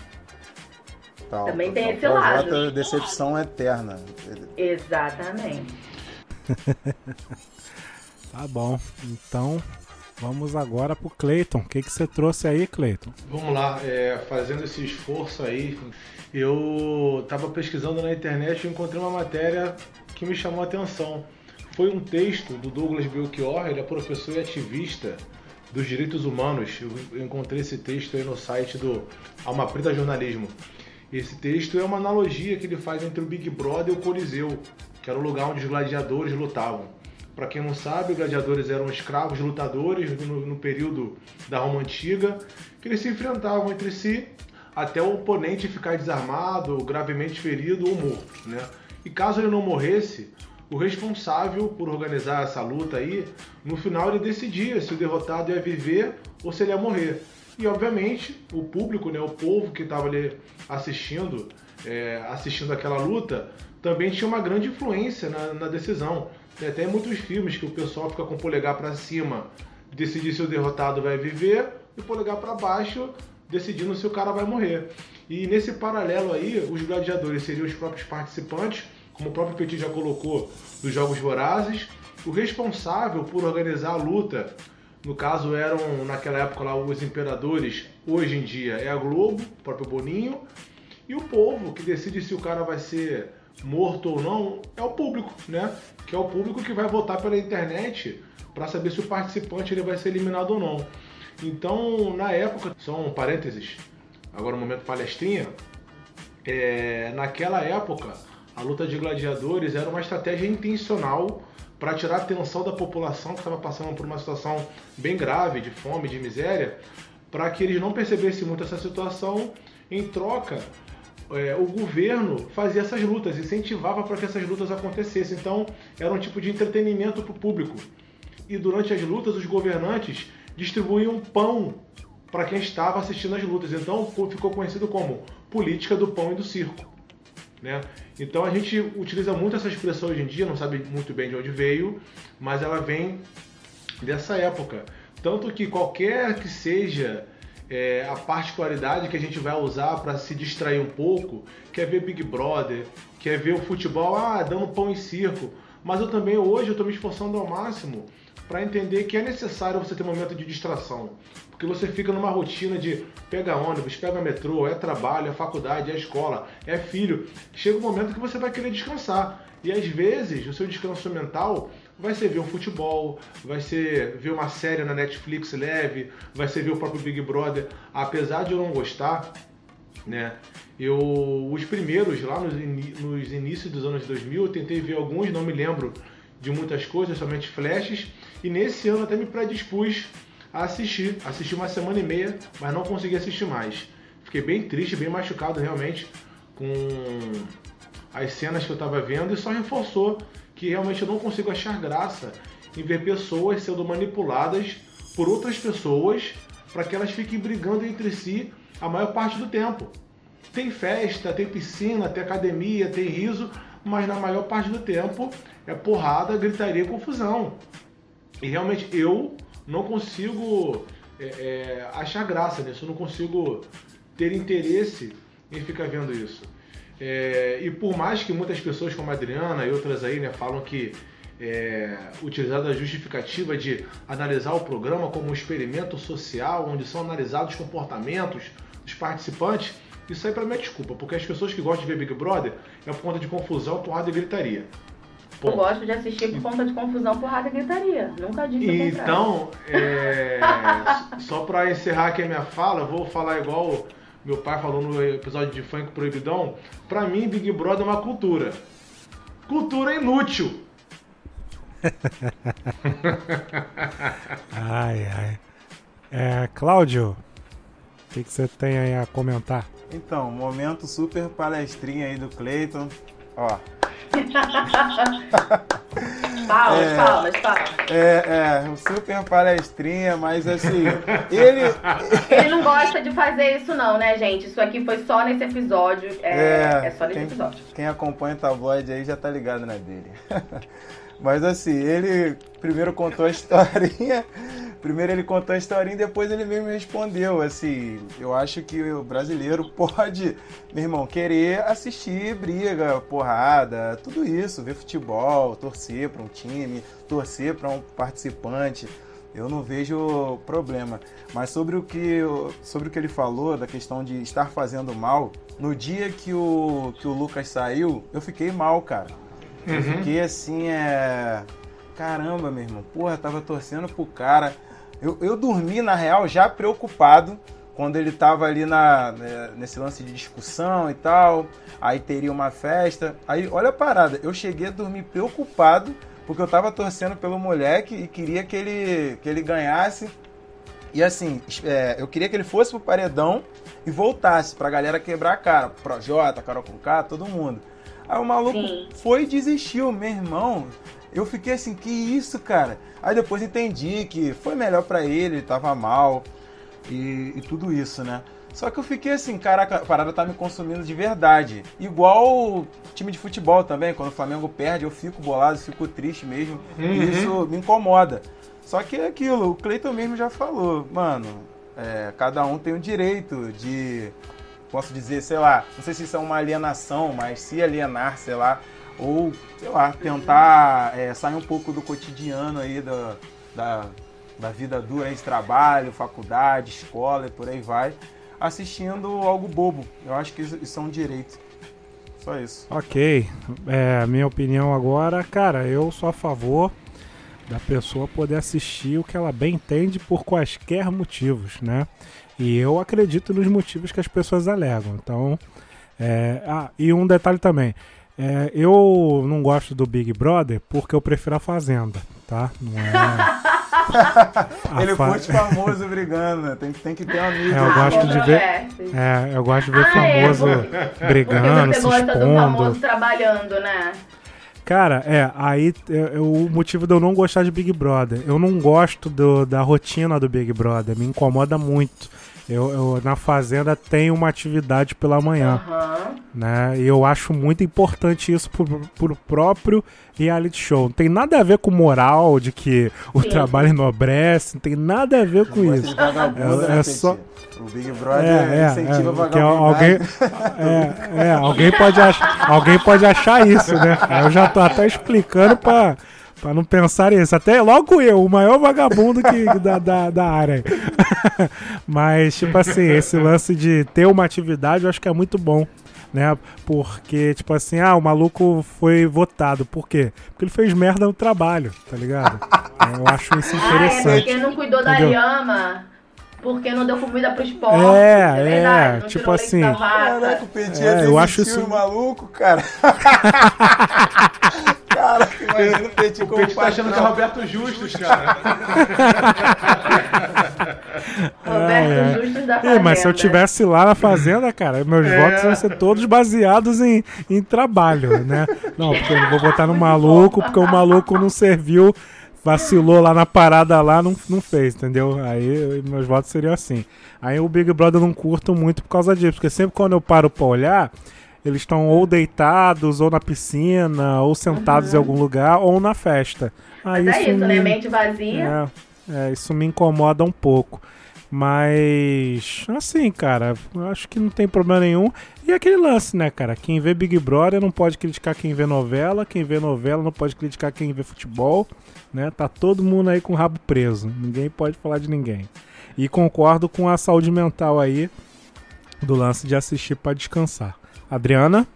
Tal,
Também tem esse lado.
Projota, decepção eterna.
Exatamente.
Tá bom. Então, vamos agora pro Cleiton. O que, que você trouxe aí, Cleiton?
Vamos lá, é, fazendo esse esforço aí, eu tava pesquisando na internet e encontrei uma matéria que me chamou a atenção. Foi um texto do Douglas Belchior, ele é professor e ativista dos direitos humanos. Eu encontrei esse texto aí no site do Alma Preta Jornalismo. Esse texto é uma analogia que ele faz entre o Big Brother e o Coliseu, que era o lugar onde os gladiadores lutavam. Para quem não sabe, gladiadores eram escravos lutadores no, no período da Roma Antiga, que eles se enfrentavam entre si até o oponente ficar desarmado, gravemente ferido ou morto. Né? E caso ele não morresse, o responsável por organizar essa luta aí, no final ele decidia se o derrotado ia viver ou se ele ia morrer. E obviamente o público, né, o povo que estava ali assistindo, é, assistindo aquela luta, também tinha uma grande influência na, na decisão. Tem até muitos filmes que o pessoal fica com o polegar para cima, decidir se o derrotado vai viver, e o polegar para baixo, decidindo se o cara vai morrer. E nesse paralelo aí, os gladiadores seriam os próprios participantes, como o próprio Petit já colocou, dos Jogos Vorazes. O responsável por organizar a luta, no caso eram naquela época lá os imperadores, hoje em dia é a Globo, o próprio Boninho. E o povo que decide se o cara vai ser morto ou não é o público, né? Que é o público que vai votar pela internet para saber se o participante ele vai ser eliminado ou não. Então, na época, só um parênteses, agora no momento palestrinha, é, naquela época a luta de gladiadores era uma estratégia intencional para tirar a atenção da população que estava passando por uma situação bem grave de fome, de miséria, para que eles não percebessem muito essa situação. Em troca, é, o governo fazia essas lutas, incentivava para que essas lutas acontecessem. Então, era um tipo de entretenimento para o público. E durante as lutas, os governantes distribuíam pão para quem estava assistindo as lutas. Então, ficou conhecido como política do pão e do circo. Né? Então a gente utiliza muito essa expressão hoje em dia, não sabe muito bem de onde veio, mas ela vem dessa época. Tanto que qualquer que seja é, a particularidade que a gente vai usar para se distrair um pouco, quer ver Big Brother, quer ver o futebol, ah, dando pão em circo. Mas eu também hoje eu estou me esforçando ao máximo para entender que é necessário você ter um momento de distração. Porque você fica numa rotina de pega ônibus, pega metrô, é trabalho, é faculdade, é escola, é filho. Chega um momento que você vai querer descansar. E às vezes o seu descanso mental vai ser ver um futebol, vai ser ver uma série na Netflix leve, vai ser ver o próprio Big Brother. Apesar de eu não gostar, né? Eu, os primeiros, lá nos, nos inícios dos anos 2000, eu tentei ver alguns, não me lembro de muitas coisas, somente flashes. E nesse ano até me predispus a assistir. Assisti uma semana e meia, mas não consegui assistir mais. Fiquei bem triste, bem machucado realmente com as cenas que eu estava vendo e só reforçou que realmente eu não consigo achar graça em ver pessoas sendo manipuladas por outras pessoas para que elas fiquem brigando entre si a maior parte do tempo. Tem festa, tem piscina, tem academia, tem riso, mas na maior parte do tempo é porrada, gritaria e confusão. E realmente eu não consigo é, é, achar graça nisso, eu não consigo ter interesse em ficar vendo isso. É, e por mais que muitas pessoas como a Adriana e outras aí né, falam que é, utilizada a justificativa de analisar o programa como um experimento social, onde são analisados os comportamentos dos participantes, isso aí para mim é desculpa, porque as pessoas que gostam de ver Big Brother é por conta de confusão, porrada e gritaria.
Eu gosto de assistir por conta de confusão, porrada e gritaria. Nunca disse
Então, é, só para encerrar aqui a minha fala, eu vou falar igual meu pai falou no episódio de Funk Proibidão. Pra mim, Big Brother é uma cultura. Cultura inútil.
ai, ai. É, Cláudio, o que, que você tem aí a comentar?
Então, momento super palestrinha aí do Cleiton. Ó,
palmas, é, palmas, palmas.
É, é, um super palestrinha, mas assim, ele.
Ele não gosta de fazer isso, não, né, gente? Isso aqui foi só nesse episódio. É, é, é só nesse
quem,
episódio.
Quem acompanha o tabloide aí já tá ligado na dele. Mas assim, ele primeiro contou a historinha Primeiro ele contou a historinha e depois ele mesmo respondeu. Assim, eu acho que o brasileiro pode, meu irmão, querer assistir briga, porrada, tudo isso, ver futebol, torcer para um time, torcer para um participante. Eu não vejo problema. Mas sobre o que sobre o que ele falou da questão de estar fazendo mal, no dia que o que o Lucas saiu, eu fiquei mal, cara. Eu uhum. fiquei assim, é caramba, meu irmão, porra, tava torcendo pro cara. Eu, eu dormi, na real, já preocupado quando ele tava ali na, né, nesse lance de discussão e tal. Aí teria uma festa. Aí, olha a parada, eu cheguei a dormir preocupado porque eu tava torcendo pelo moleque e queria que ele, que ele ganhasse. E assim, é, eu queria que ele fosse pro paredão e voltasse pra galera quebrar a cara. Projota, Carol Conká, todo mundo. Aí o maluco Sim. foi e desistiu, meu irmão. Eu fiquei assim, que isso, cara? Aí depois entendi que foi melhor para ele, ele tava mal e, e, tudo isso, né? Só que eu fiquei assim, caraca, a parada tá me consumindo de verdade. Igual time de futebol também, quando o Flamengo perde, eu fico bolado, fico triste mesmo. Uhum. E isso me incomoda. Só que é aquilo, o Cleiton mesmo já falou, mano, é, cada um tem o direito de, posso dizer, sei lá, não sei se isso é uma alienação, mas se alienar, sei lá, ou, sei lá, tentar é, sair um pouco do cotidiano aí da, da, da vida dura de trabalho, faculdade, escola e por aí vai, assistindo algo bobo. Eu acho que isso é um direito. Só isso.
Ok. É, minha opinião agora, cara, eu sou a favor da pessoa poder assistir o que ela bem entende por quaisquer motivos, né? E eu acredito nos motivos que as pessoas alegam. Então, é... ah, e um detalhe também. É, eu não gosto do Big Brother porque eu prefiro a Fazenda, tá? Não é.
Ele
fa-
curte famoso brigando, né? Tem, tem que ter um amigo.
É, eu gosto de ver. É, eu gosto de ver
Ah, é,
famoso
porque-
brigando,
Porque
se expondo.
famoso trabalhando, né?
Cara, é, aí é, é o motivo de eu não gostar de Big Brother. Eu não gosto do- da rotina do Big Brother, me incomoda muito. Eu, eu, na Fazenda tenho uma atividade pela manhã,
Aham.
né? E eu acho muito importante isso pro, pro próprio reality show. Não tem nada a ver com moral, de que o
Sim.
trabalho enobrece, não tem nada a ver com isso. É-
né,
é só-
O Big Brother
É, é,
incentiva
é,
vagabundagem.
alguém, é, é, alguém, pode achar, alguém pode achar isso, né? Eu já tô até explicando pra, pra não pensar isso. Até logo eu, o maior vagabundo que, da, da, da área. Mas, tipo assim, esse lance de ter uma atividade eu acho que é muito bom. Né? Porque, tipo assim, ah, o maluco foi votado. Por quê? Porque ele fez merda no trabalho, tá ligado? Eu acho isso
Ah, é
interessante.
porque não cuidou da
Entendeu?
lhama, porque não deu comida pros porcos.
É,
verdade,
é,
não
tipo
tirou leite
assim.
da vaca.
Caraca, o Peti
É,
é,
eu acho
desistiu,
isso-
maluco, cara. cara, imagina o Peti
O
como
Pete tá achando que é. Roberto Justus, cara.
Roberto
É, é.
Justus da Fazenda.
mas se eu tivesse lá na fazenda, cara, meus
É.
votos iam ser todos baseados em, em trabalho, né? Não, porque eu não vou votar no maluco, porque o maluco não serviu, vacilou lá na parada lá, não, não fez, entendeu? Aí eu- meus votos seriam assim. Aí o Big Brother eu não curto muito por causa disso, porque sempre quando eu paro pra olhar, eles estão ou deitados, ou na piscina, ou sentados em algum lugar, ou na festa. Aí
Mas é isso, né?
me-
Mente vazia.
é, é, isso me incomoda um pouco. Mas, assim, cara, acho que não tem problema nenhum. E aquele lance, né, cara? Quem vê Big Brother não pode criticar quem vê novela, quem vê novela não pode criticar quem vê futebol, né? Tá todo mundo aí com o rabo preso. Ninguém pode falar de ninguém. E concordo com a saúde mental aí do lance de assistir pra descansar. Adriana?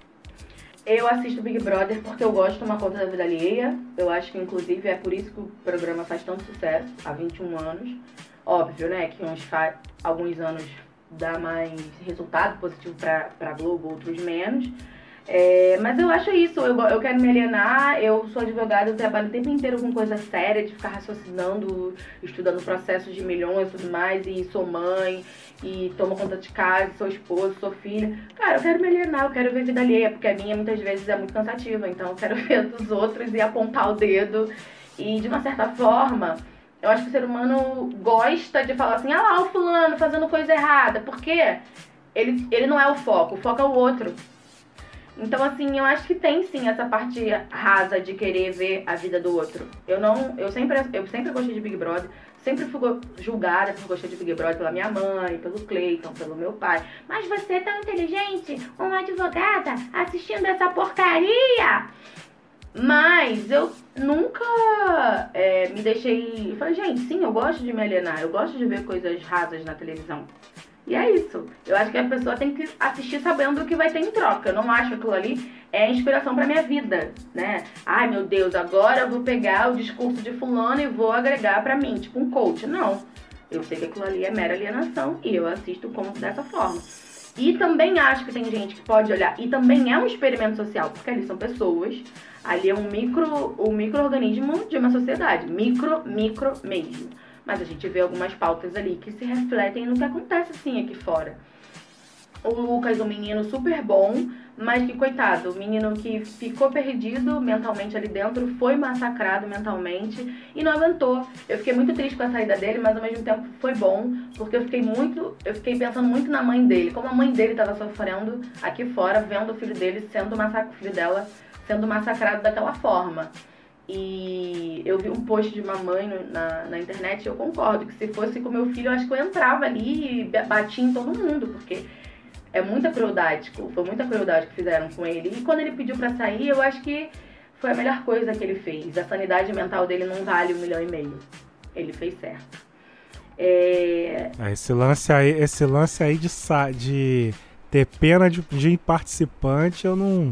Eu assisto Big Brother porque eu gosto de uma conta da vida alheia. Eu acho que, inclusive, é por isso que o programa faz tanto sucesso há 21 anos. Óbvio, né, que uns alguns anos dá mais resultado positivo pra, pra Globo, outros menos. É, mas eu acho isso, eu, eu quero me alienar, eu sou advogada, eu trabalho o tempo inteiro com coisa séria, de ficar raciocinando, estudando processos de milhões e tudo mais, e sou mãe, e tomo conta de casa, sou esposa, sou filha. Cara, eu quero me alienar, eu quero ver vida alheia, porque a minha muitas vezes é muito cansativa, então eu quero ver dos outros e apontar o dedo. E de uma certa forma, eu acho que o ser humano gosta de falar assim, ah lá, o fulano fazendo coisa errada, porque ele, ele não é o foco, o foco é o outro. Então, assim, eu acho que tem sim essa parte rasa de querer ver a vida do outro. Eu não. Eu sempre, eu sempre gostei de Big Brother. Sempre fui julgada por gostar de Big Brother pela minha mãe, pelo Cleiton, pelo meu pai. Mas você é tão inteligente, uma advogada, assistindo essa porcaria! Mas eu nunca é, me deixei. Eu falei, gente, sim, eu gosto de me alienar, eu gosto de ver coisas rasas na televisão. E é isso. Eu acho que a pessoa tem que assistir sabendo o que vai ter em troca. Eu não acho que aquilo ali é inspiração pra minha vida, né? Ai, meu Deus, agora eu vou pegar o discurso de fulano e vou agregar pra mim, tipo um coach. Não. Eu sei que aquilo ali é mera alienação e eu assisto como dessa forma. E também acho que tem gente que pode olhar, e também é um experimento social, porque ali são pessoas, ali é um micro, um micro-organismo de uma sociedade, micro, micro mesmo. Mas a gente vê algumas pautas ali que se refletem no que acontece assim aqui fora. O Lucas, um menino super bom, mas que, coitado, o menino que ficou perdido mentalmente ali dentro, foi massacrado mentalmente e não aguentou. Eu fiquei muito triste com a saída dele, mas ao mesmo tempo foi bom, porque eu fiquei muito, eu fiquei pensando muito na mãe dele, como a mãe dele estava sofrendo aqui fora, vendo o filho dele sendo massacrado, o filho dela sendo massacrado daquela forma. E eu vi um post de uma mãe na, na internet e eu concordo que se fosse com meu filho, eu acho que eu entrava ali e ba- batia em todo mundo, porque é muita crueldade, tipo, foi muita crueldade que fizeram com ele. E quando ele pediu pra sair, eu acho que foi a melhor coisa que ele fez. A sanidade mental dele não vale um milhão e meio. Ele fez certo. É,
É, Esse lance aí, esse lance aí de, de ter pena de, de participante, eu não.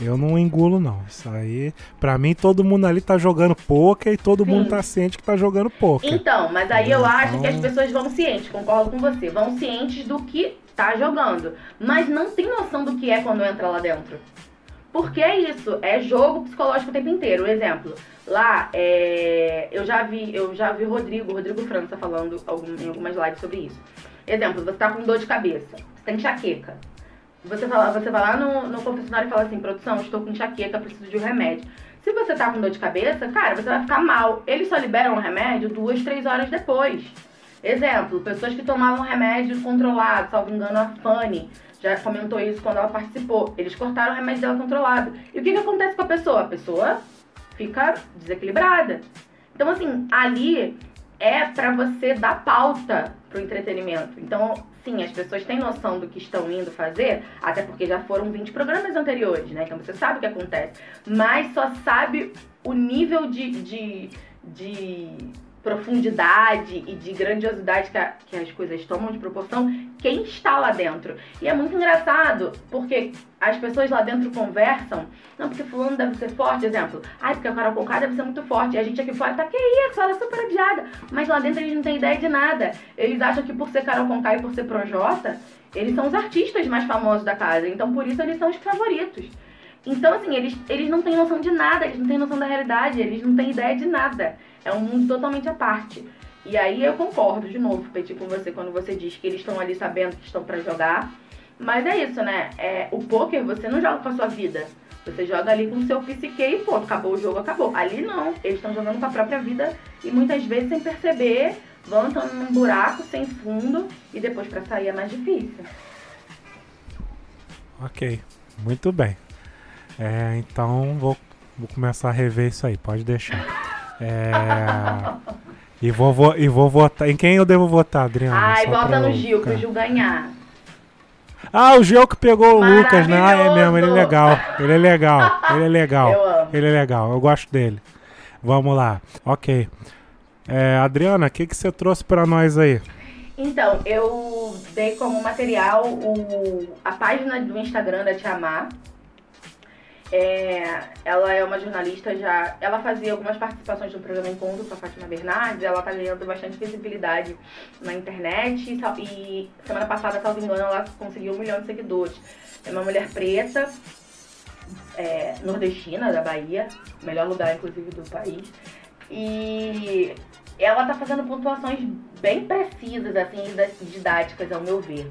Eu não engulo, não. Isso aí, pra mim, todo mundo ali tá jogando poker e todo
Sim.
mundo tá ciente que tá jogando poker.
Então, mas aí eu acho que as
Então-
pessoas vão cientes, concordo com você, vão cientes do que tá jogando, mas não tem noção do que é quando entra lá dentro. Porque é isso, é jogo psicológico o tempo inteiro. Um exemplo, lá é, eu já vi, eu já vi o Rodrigo, Rodrigo França falando algum- em algumas lives sobre isso. Exemplo, você tá com dor de cabeça, você tem enxaqueca. Você, fala, você vai lá no, no confessionário e fala assim, produção, estou com enxaqueca, preciso de um remédio. Se você tá com dor de cabeça, cara, você vai ficar mal. Eles só liberam o remédio duas, três horas depois. Exemplo, pessoas que tomavam remédio controlado, salvo engano, a Fanny já comentou isso quando ela participou. Eles cortaram o remédio dela controlado. E o que, que acontece com a pessoa? A pessoa fica desequilibrada. Então, assim, ali é pra você dar pauta pro entretenimento. Então, sim, as pessoas têm noção do que estão indo fazer, até porque já foram 20 programas anteriores, né? Então você sabe o que acontece. Mas só sabe o nível de, de, de profundidade e de grandiosidade que, a- que as coisas tomam de proporção quem está lá dentro. E é muito engraçado, porque as pessoas lá dentro conversam, não, porque fulano deve ser forte, exemplo, ai, porque a Carol Conká deve ser muito forte, e a gente aqui fora tá, que isso, ela é super odiada, mas lá dentro eles não têm ideia de nada. Eles acham que por ser Carol Conká e por ser Projota, eles são os artistas mais famosos da casa, então por isso eles são os favoritos. Então, assim, eles, eles não têm noção de nada, eles não têm noção da realidade, eles não têm ideia de nada. É um mundo totalmente à parte. E aí eu concordo de novo, Petit, com você quando você diz que eles estão ali sabendo que estão pra jogar. Mas é isso, né? É, o poker você não joga com a sua vida. Você joga ali com o seu psique e ponto. Acabou o jogo, acabou. Ali não. Eles estão jogando com a própria vida e muitas vezes sem perceber, vão entrando num buraco sem fundo e depois pra sair é mais difícil.
Ok, muito bem. É, então vou, vou começar a rever isso aí, pode deixar. É, e, vou, vo- e vou votar. Em quem eu devo votar, Adriana?
Ai,
Só
volta
pra
no Gil, que o Gil ganhar.
Ah, o Gil que pegou o Lucas, né? Ah, é mesmo, ele é legal. Ele é legal. Ele é legal.
Eu amo.
Ele é legal, eu gosto dele. Vamos lá. Ok. É, Adriana, o que, que você trouxe pra nós aí?
Então, eu dei como material o, a página do Instagram da Tia Má. É, ela é uma jornalista já. Ela fazia algumas participações no programa Encontro com a Fátima Bernardes. Ela tá ganhando bastante visibilidade na internet. E, E semana passada, salvo engano, ela conseguiu um milhão de seguidores. É uma mulher preta, é, nordestina da Bahia, melhor lugar, inclusive, do país. E ela tá fazendo pontuações bem precisas, assim, didáticas, ao meu ver.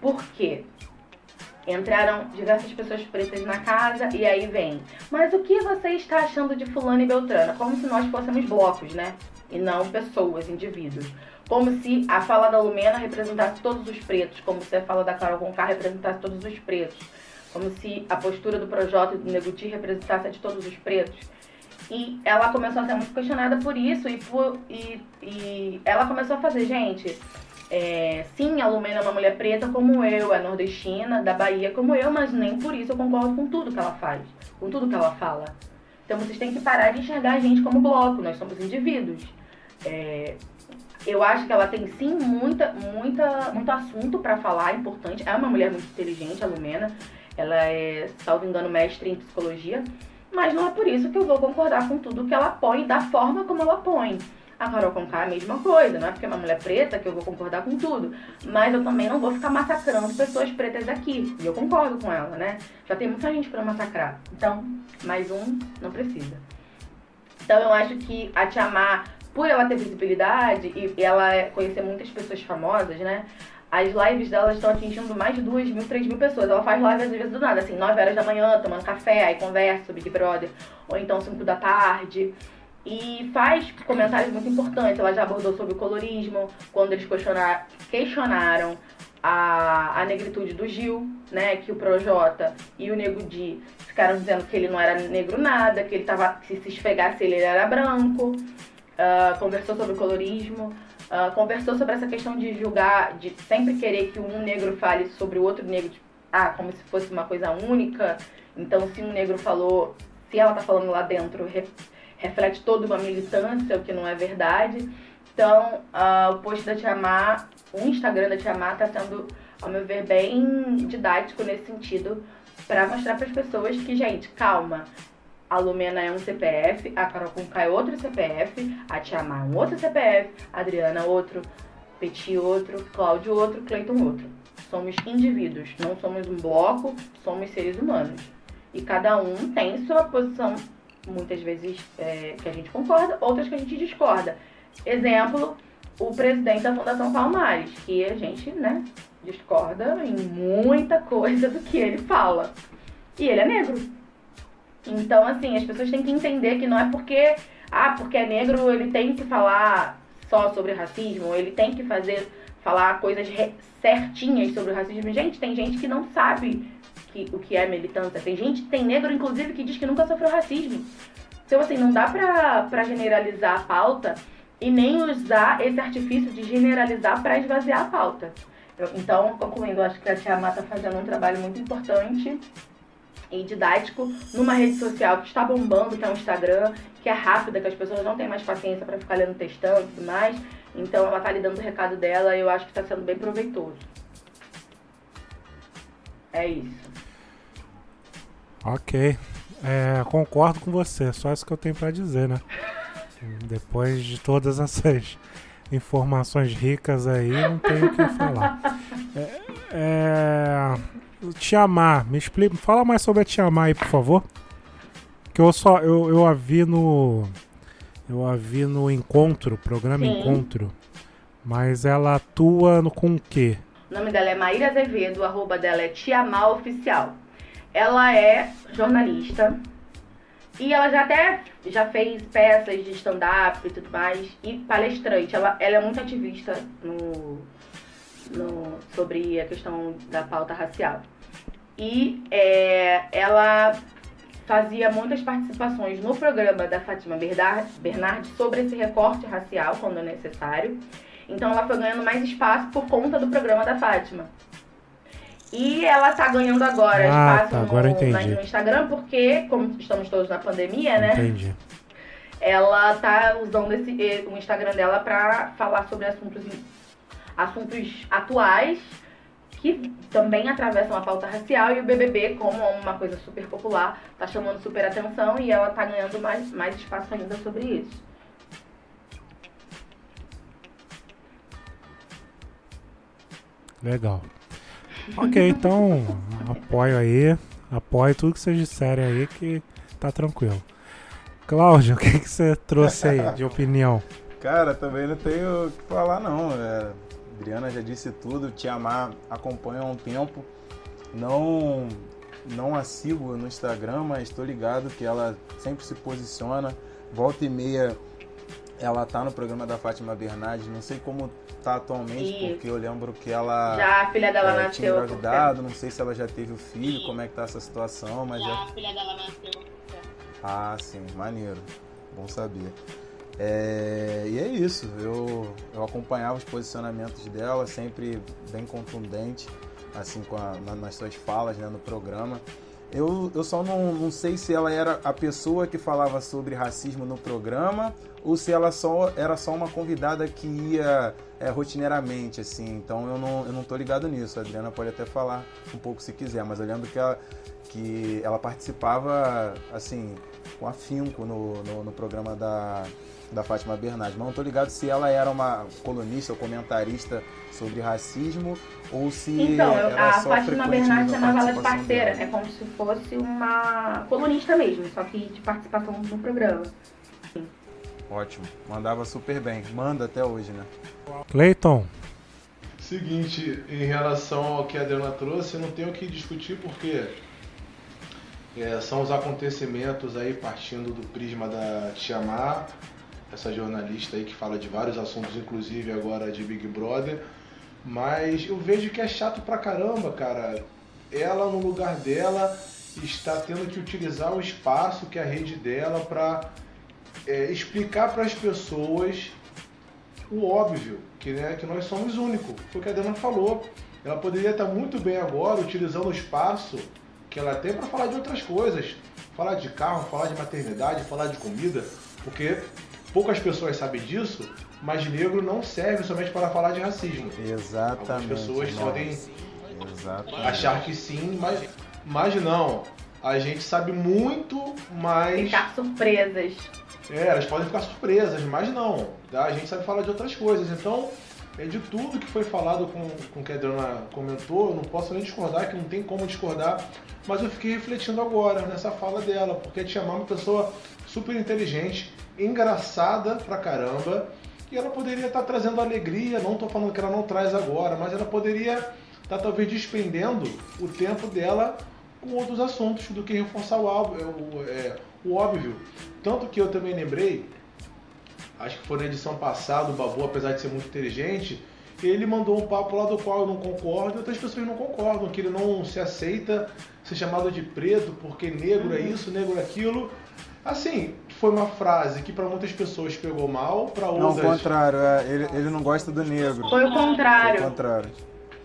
Por quê? Entraram diversas pessoas pretas na casa e aí vem. Mas o que você está achando de fulano e beltrano? Como se nós fôssemos blocos, né? E não pessoas, indivíduos. Como se a fala da Lumena representasse todos os pretos, como se a fala da Carol Conká representasse todos os pretos. Como se a postura do Projota e do Neguti representasse a de todos os pretos. E ela começou a ser muito questionada por isso e, por, e, e ela começou a fazer, gente, é, sim, a Lumena é uma mulher preta como eu, é nordestina, da Bahia como eu, mas nem por isso eu concordo com tudo que ela faz, com tudo que ela fala. Então vocês têm que parar de enxergar a gente como bloco, nós somos indivíduos. É, eu acho que ela tem sim muita, muita, muito assunto pra falar, importante. É uma mulher muito inteligente, a Lumena. Ela é, salvo engano, mestre em psicologia. Mas não é por isso que eu vou concordar com tudo que ela põe, da forma como ela põe. A Carol Conká é a mesma coisa, não é porque é uma mulher preta que eu vou concordar com tudo. Mas eu também não vou ficar massacrando pessoas pretas aqui. E eu concordo com ela, né? Já tem muita gente pra massacrar. Então, mais um, não precisa. Então eu acho que a Tia Má, por ela ter visibilidade e ela conhecer muitas pessoas famosas, né? As lives dela estão atingindo mais de 2 mil, 3 mil pessoas. Ela faz lives às vezes do nada, assim, 9 horas da manhã, tomando café, aí conversa sobre Big Brother, ou então 5 da tarde. E faz comentários muito importantes. Ela já abordou sobre o colorismo, quando eles questionar, questionaram a, a negritude do Gil, né? Que o Projota e o Nego Di ficaram dizendo que ele não era negro nada, que ele tava. se esfregasse ele, ele era branco. Ah, conversou sobre o colorismo. ah, conversou sobre essa questão de julgar, de sempre querer que um negro fale sobre o outro negro, tipo, ah, como se fosse uma coisa única. Então, se um negro falou, se ela tá falando lá dentro, reflete toda uma militância, o que não é verdade. Então, ah, o post da Tia o Instagram da Tia Má tá sendo, ao meu ver, bem didático nesse sentido, para mostrar para as pessoas que, gente, calma. A Lumena é um CPF, a Carol Conká é outro CPF, a Tia é um outro CPF, a Adriana outro, Petit outro, Cláudio outro, Cleiton outro. Somos indivíduos, não somos um bloco, somos seres humanos. E cada um tem sua posição, muitas vezes é, que a gente concorda, outras que a gente discorda. Exemplo, o presidente da Fundação Palmares, que a gente, né, discorda em muita coisa do que ele fala. E ele é negro. Então, assim, as pessoas têm que entender que não é porque, ah, porque é negro, ele tem que falar só sobre racismo, ele tem que fazer, falar coisas certinhas sobre o racismo. Gente, tem gente que não sabe que, o que é militância. Tem gente, tem negro, inclusive, que diz que nunca sofreu racismo. Então, assim, não dá pra, pra generalizar a pauta e nem usar esse artifício de generalizar pra esvaziar a pauta. Então, concluindo, acho que a Tia Má tá fazendo um trabalho muito importante e didático numa rede social que está bombando, que é o Instagram, que é rápida, que as pessoas não têm mais paciência para ficar lendo textão e tudo mais. Então ela tá lhe dando o recado dela e eu acho que está sendo bem proveitoso. É isso.
Ok. É, concordo com você, só isso que eu tenho pra dizer, né? Depois de todas essas informações ricas aí, não tenho o que falar. É, é, Tiamar, me explica, fala mais sobre a Tiamar aí, por favor. Que eu só eu, eu a vi no eu a vi no encontro, programa
Sim.
Encontro. Mas ela atua no com o quê?
O nome dela é Maíra Azevedo, o arroba dela é Tiamal Oficial. Ela é jornalista e ela já até já fez peças de stand-up e tudo mais e palestrante. Ela, ela é muito ativista no, no- sobre a questão da pauta racial. E é, ela fazia muitas participações no programa da Fátima Bernard- Bernardi sobre esse recorte racial, quando necessário. Então ela foi ganhando mais espaço por conta do programa da Fátima. E ela tá ganhando agora
Ah,
espaço
tá, agora
no,
entendi.
no Instagram, porque, como estamos todos na pandemia, né?
Entendi.
Ela tá usando esse, o Instagram dela pra falar sobre assuntos, assuntos atuais que também atravessam a pauta racial e o BBB, como uma coisa super popular, tá chamando super atenção e ela tá ganhando mais, mais espaço ainda sobre isso.
Legal. Ok, então apoio aí. Apoio tudo que vocês disserem aí que tá tranquilo. Cláudio, o que, que você trouxe aí de opinião?
Cara, também não tenho o que falar não. É, Adriana já disse tudo, Te Amar acompanha há um tempo. Não, não a sigo no Instagram, mas estou ligado que ela sempre se posiciona. Volta e meia ela tá no programa da Fátima Bernardes, não sei como tá atualmente, porque eu lembro que ela
Já a filha dela
é,
nasceu.
tinha engravidado, não sei se ela já teve o filho, como é que tá essa situação, mas já...
filha dela nasceu.
Ah, sim, maneiro. Bom saber. É, e é isso, eu, eu acompanhava os posicionamentos dela, sempre bem contundente, assim, com a- na- nas suas falas né, no programa. Eu, eu só não, não sei se ela era a pessoa que falava sobre racismo no programa ou se ela só era só uma convidada que ia é, rotineiramente, assim. Então eu não, eu não tô ligado nisso. A Adriana pode até falar um pouco se quiser, mas eu lembro que ela, que ela participava, assim, com afinco no, no, no programa da, da Fátima Bernardes. Mas não tô ligado se ela era uma colunista ou comentarista sobre racismo ou se
Então, eu-
era
a
só
Fátima
frequente
Bernardes
na
chamava ela de parceira.
dela.
É como se fosse uma colunista mesmo, só que de participação no programa.
Ótimo, mandava super bem. Manda até hoje, né?
Cleiton,
Seguinte, em relação ao que a Adriana trouxe, não tenho o que discutir porque é, são os acontecimentos aí partindo do prisma da Tiamar, essa jornalista aí que fala de vários assuntos, inclusive agora de Big Brother. Mas eu vejo que é chato pra caramba, cara. Ela, no lugar dela, está tendo que utilizar o espaço que é a rede dela pra é, explicar para as pessoas o óbvio, que, né, que nós somos únicos. Foi o que a Dana falou. Ela poderia estar muito bem agora utilizando o espaço que ela tem para falar de outras coisas. Falar de carro, falar de maternidade, falar de comida, porque poucas pessoas sabem disso, mas negro não serve somente para falar de racismo.
Exatamente.
Algumas pessoas podem
Exatamente.
achar que sim, mas, mas não. A gente sabe muito mais.
Ficar surpresas.
É, elas podem ficar surpresas, mas não. tá? A gente sabe falar de outras coisas. Então, é de tudo que foi falado com, com o que a Adriana comentou, eu não posso nem discordar, que não tem como discordar, mas eu fiquei refletindo agora nessa fala dela, porque a Tia Má é uma pessoa super inteligente, engraçada pra caramba, e ela poderia estar trazendo alegria, não estou falando que ela não traz agora, mas ela poderia estar talvez despendendo o tempo dela com outros assuntos do que reforçar o, álbum, o, é, o óbvio. Tanto que eu também lembrei, acho que foi na edição passada, o Babu, apesar de ser muito inteligente, ele mandou um papo lá do qual eu não concordo e outras pessoas não concordam, que ele não se aceita ser chamado de preto porque negro é isso, negro é aquilo. Assim, foi uma frase que para muitas pessoas pegou mal, para
Não,
outras.
o contrário, é, ele, ele não gosta do negro.
Foi o contrário.
Foi o contrário.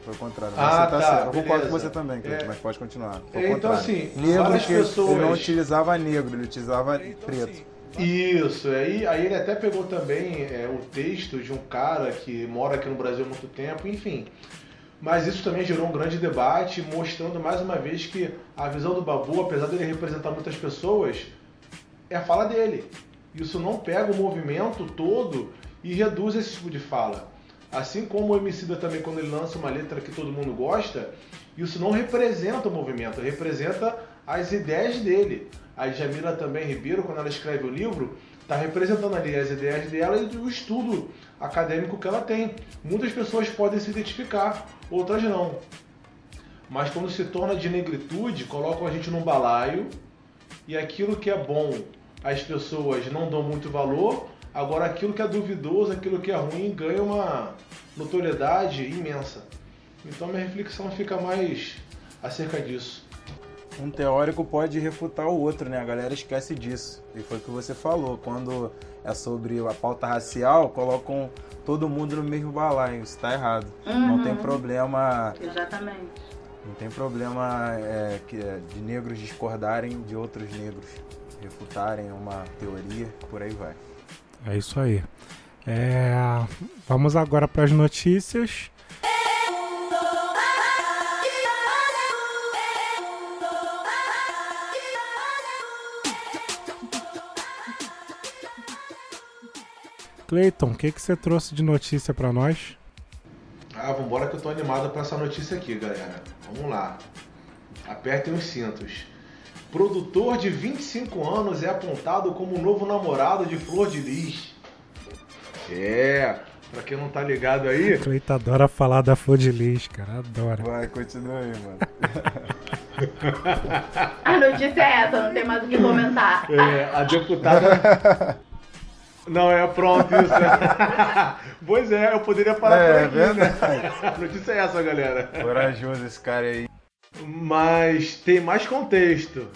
Foi o contrário.
Ah,
você tá,
tá,
certo. Eu concordo com você também, Cleiton,
É.
mas pode continuar.
É, então,
contrário.
assim,
negro
várias
que
pessoas-
ele não utilizava negro, ele utilizava preto.
Isso, aí, aí ele até pegou também é, o texto de um cara que mora aqui no Brasil há muito tempo, enfim. Mas isso também gerou um grande debate, mostrando mais uma vez que a visão do Babu, apesar dele representar muitas pessoas, é a fala dele. Isso não pega o movimento todo e reduz esse tipo de fala. Assim como o Emicida também, quando ele lança uma letra que todo mundo gosta, isso não representa o movimento, representa as ideias dele. A Jamila também Ribeiro, quando ela escreve o livro, está representando ali as ideias dela e o estudo acadêmico que ela tem. Muitas pessoas podem se identificar, outras não. Mas quando se torna de negritude, colocam a gente num balaio e aquilo que é bom as pessoas não dão muito valor, agora aquilo que é duvidoso, aquilo que é ruim ganha uma notoriedade imensa. Então minha reflexão fica mais acerca disso.
Um teórico pode refutar o outro, né? A galera esquece disso. E foi o que você falou. Quando é sobre a pauta racial, colocam todo mundo no mesmo balaio. Isso tá errado. Não
Uhum.
tem problema.
Exatamente.
Não tem problema é, que, de negros discordarem de outros negros. Refutarem uma teoria, por aí vai.
É isso aí. É, vamos agora para as notícias. Cleiton, o que, que você trouxe de notícia para nós?
Ah, vambora que eu tô animado pra essa notícia aqui, galera. Vamos lá. Apertem os cintos. Produtor de 25 anos é apontado como o novo namorado de Flor de Lis. É, pra quem não tá ligado aí,
Cleiton adora falar da Flor de Lis, cara. Adora.
Vai, continua aí, mano.
A notícia é essa, não tem mais o que comentar.
é, a deputada. Não, é pronto isso. pois é, eu poderia parar
É,
por aqui, né?
verdade.
A notícia é essa, galera.
Corajoso esse cara aí.
Mas tem mais contexto.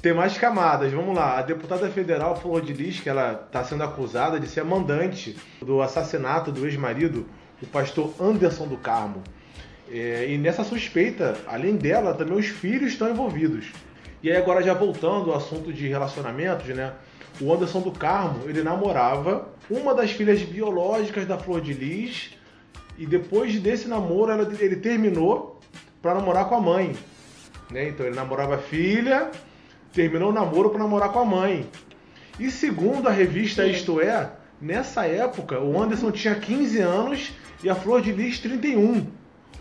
Tem mais camadas. Vamos lá. A deputada federal Flor de Lis, que ela está sendo acusada de ser a mandante do assassinato do ex-marido, o pastor Anderson do Carmo. É, e nessa suspeita, além dela, também os filhos estão envolvidos. E aí agora já voltando ao assunto de relacionamentos, né? O Anderson do Carmo, ele namorava uma das filhas biológicas da Flor de Lis e depois desse namoro ela- ele terminou para namorar com a mãe. Né? Então ele namorava a filha, terminou o namoro para namorar com a mãe. E segundo a revista Isto É, nessa época o Anderson tinha 15 anos e a Flor de Lis 31.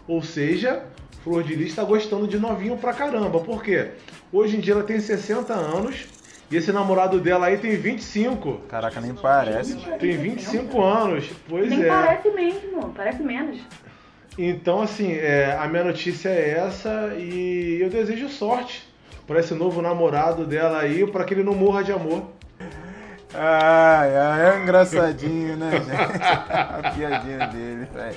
Ou seja, Flor de Lis está gostando de novinho pra caramba. Por quê? Hoje em dia ela tem 60 anos e esse namorado dela aí tem 25.
Caraca, nem parece.
Tem 25 anos. Pois
Nem
é.
parece mesmo, parece menos.
Então, assim, é, a minha notícia é essa e eu desejo sorte para esse novo namorado dela aí, para que ele não morra de amor.
Ai, ai, é engraçadinho, né, gente? A piadinha dele, velho.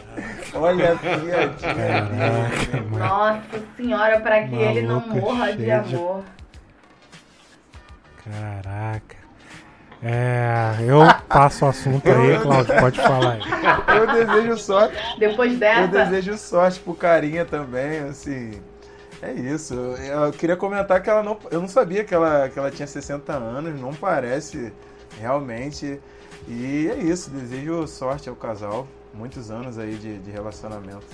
Olha a piadinha dele.
Nossa senhora, para que ele não
Maluca,
morra de
cheio de-
amor.
Caraca. É, eu passo o assunto aí, Cláudio, pode falar aí.
Eu desejo sorte.
Depois
Eu
dessa,
desejo sorte pro carinha também, assim. É isso. Eu queria comentar que ela não. Eu não sabia que ela, que ela tinha 60 anos, não parece realmente. E é isso, desejo sorte ao casal. Muitos anos aí de, de relacionamento.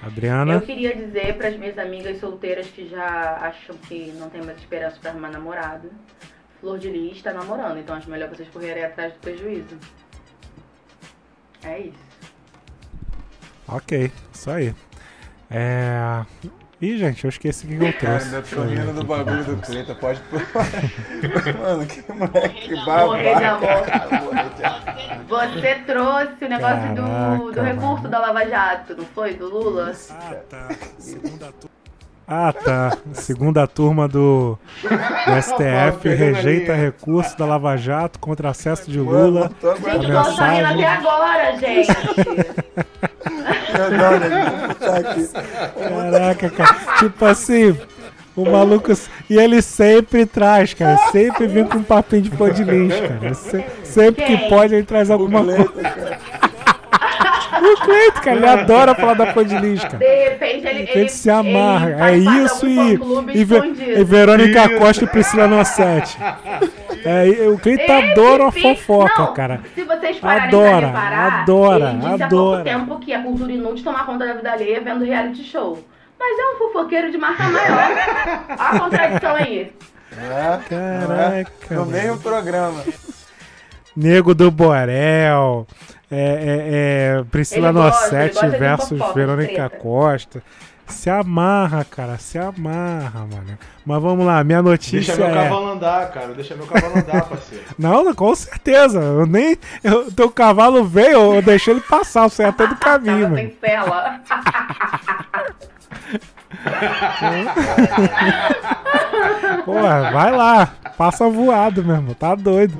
Adriana,
eu queria dizer para as minhas amigas solteiras que já acham que não tem mais esperança para arrumar namorado. Flor de Lis está namorando, então acho melhor vocês correrem atrás do prejuízo. É isso.
Ok, isso aí. É. Ih, gente, eu esqueci o que eu
Cara,
trouxe.
ainda
Deixa
tô rindo do bagulho do Cleiton, pode pôr. Mano, que moleque
Morrer de
babaca.
amor. Você trouxe o negócio do, do
Caraca,
recurso da Lava Jato, não foi? Do Lula?
Ah, tá. Segunda turma. Ah, tá. Segunda turma do, do STF
a
rejeita recurso da Lava Jato contra acesso de
Mano,
Lula.
tô
Gente,
aguardando.
o Paulo tá rindo
mensagem.
até agora, gente.
Né?
Caraca, cara. Tipo assim, o maluco. E ele sempre traz, cara. Sempre vem com um papinho de pão de lixo, cara. Se- sempre que pode, ele traz alguma coisa. O Cleito, cara, ele adora falar da pão de lixo, cara.
De repente ele,
Ele se amarra.
ele
É
de
isso e, e, e Verônica Costa e Priscila Nossetti. É, o Cleito adora uma fofoca,
Não,
cara.
Se vocês pararem
Adora,
pra reparar,
adora,
ele disse há
adora.
pouco tempo que a cultura inútil tomar conta da vida alheia vendo reality show. Mas é um fofoqueiro de marca maior. Olha a contradição aí.
É,
Caraca.
no
mano.
meio do programa.
Nego do Borel, é, é, é, Priscila
de
versus Verônica
treta.
Costa. Se amarra, cara, se amarra, mano. Mas vamos lá, minha notícia
Deixa meu
é.
cavalo andar, cara. Deixa meu cavalo andar, parceiro.
Não, não, com certeza. Eu nem. Eu, teu cavalo veio, eu deixei ele passar, você até do caminho,
Tava
mano.
sem cela.
Porra, vai lá. Passa voado mesmo, tá doido.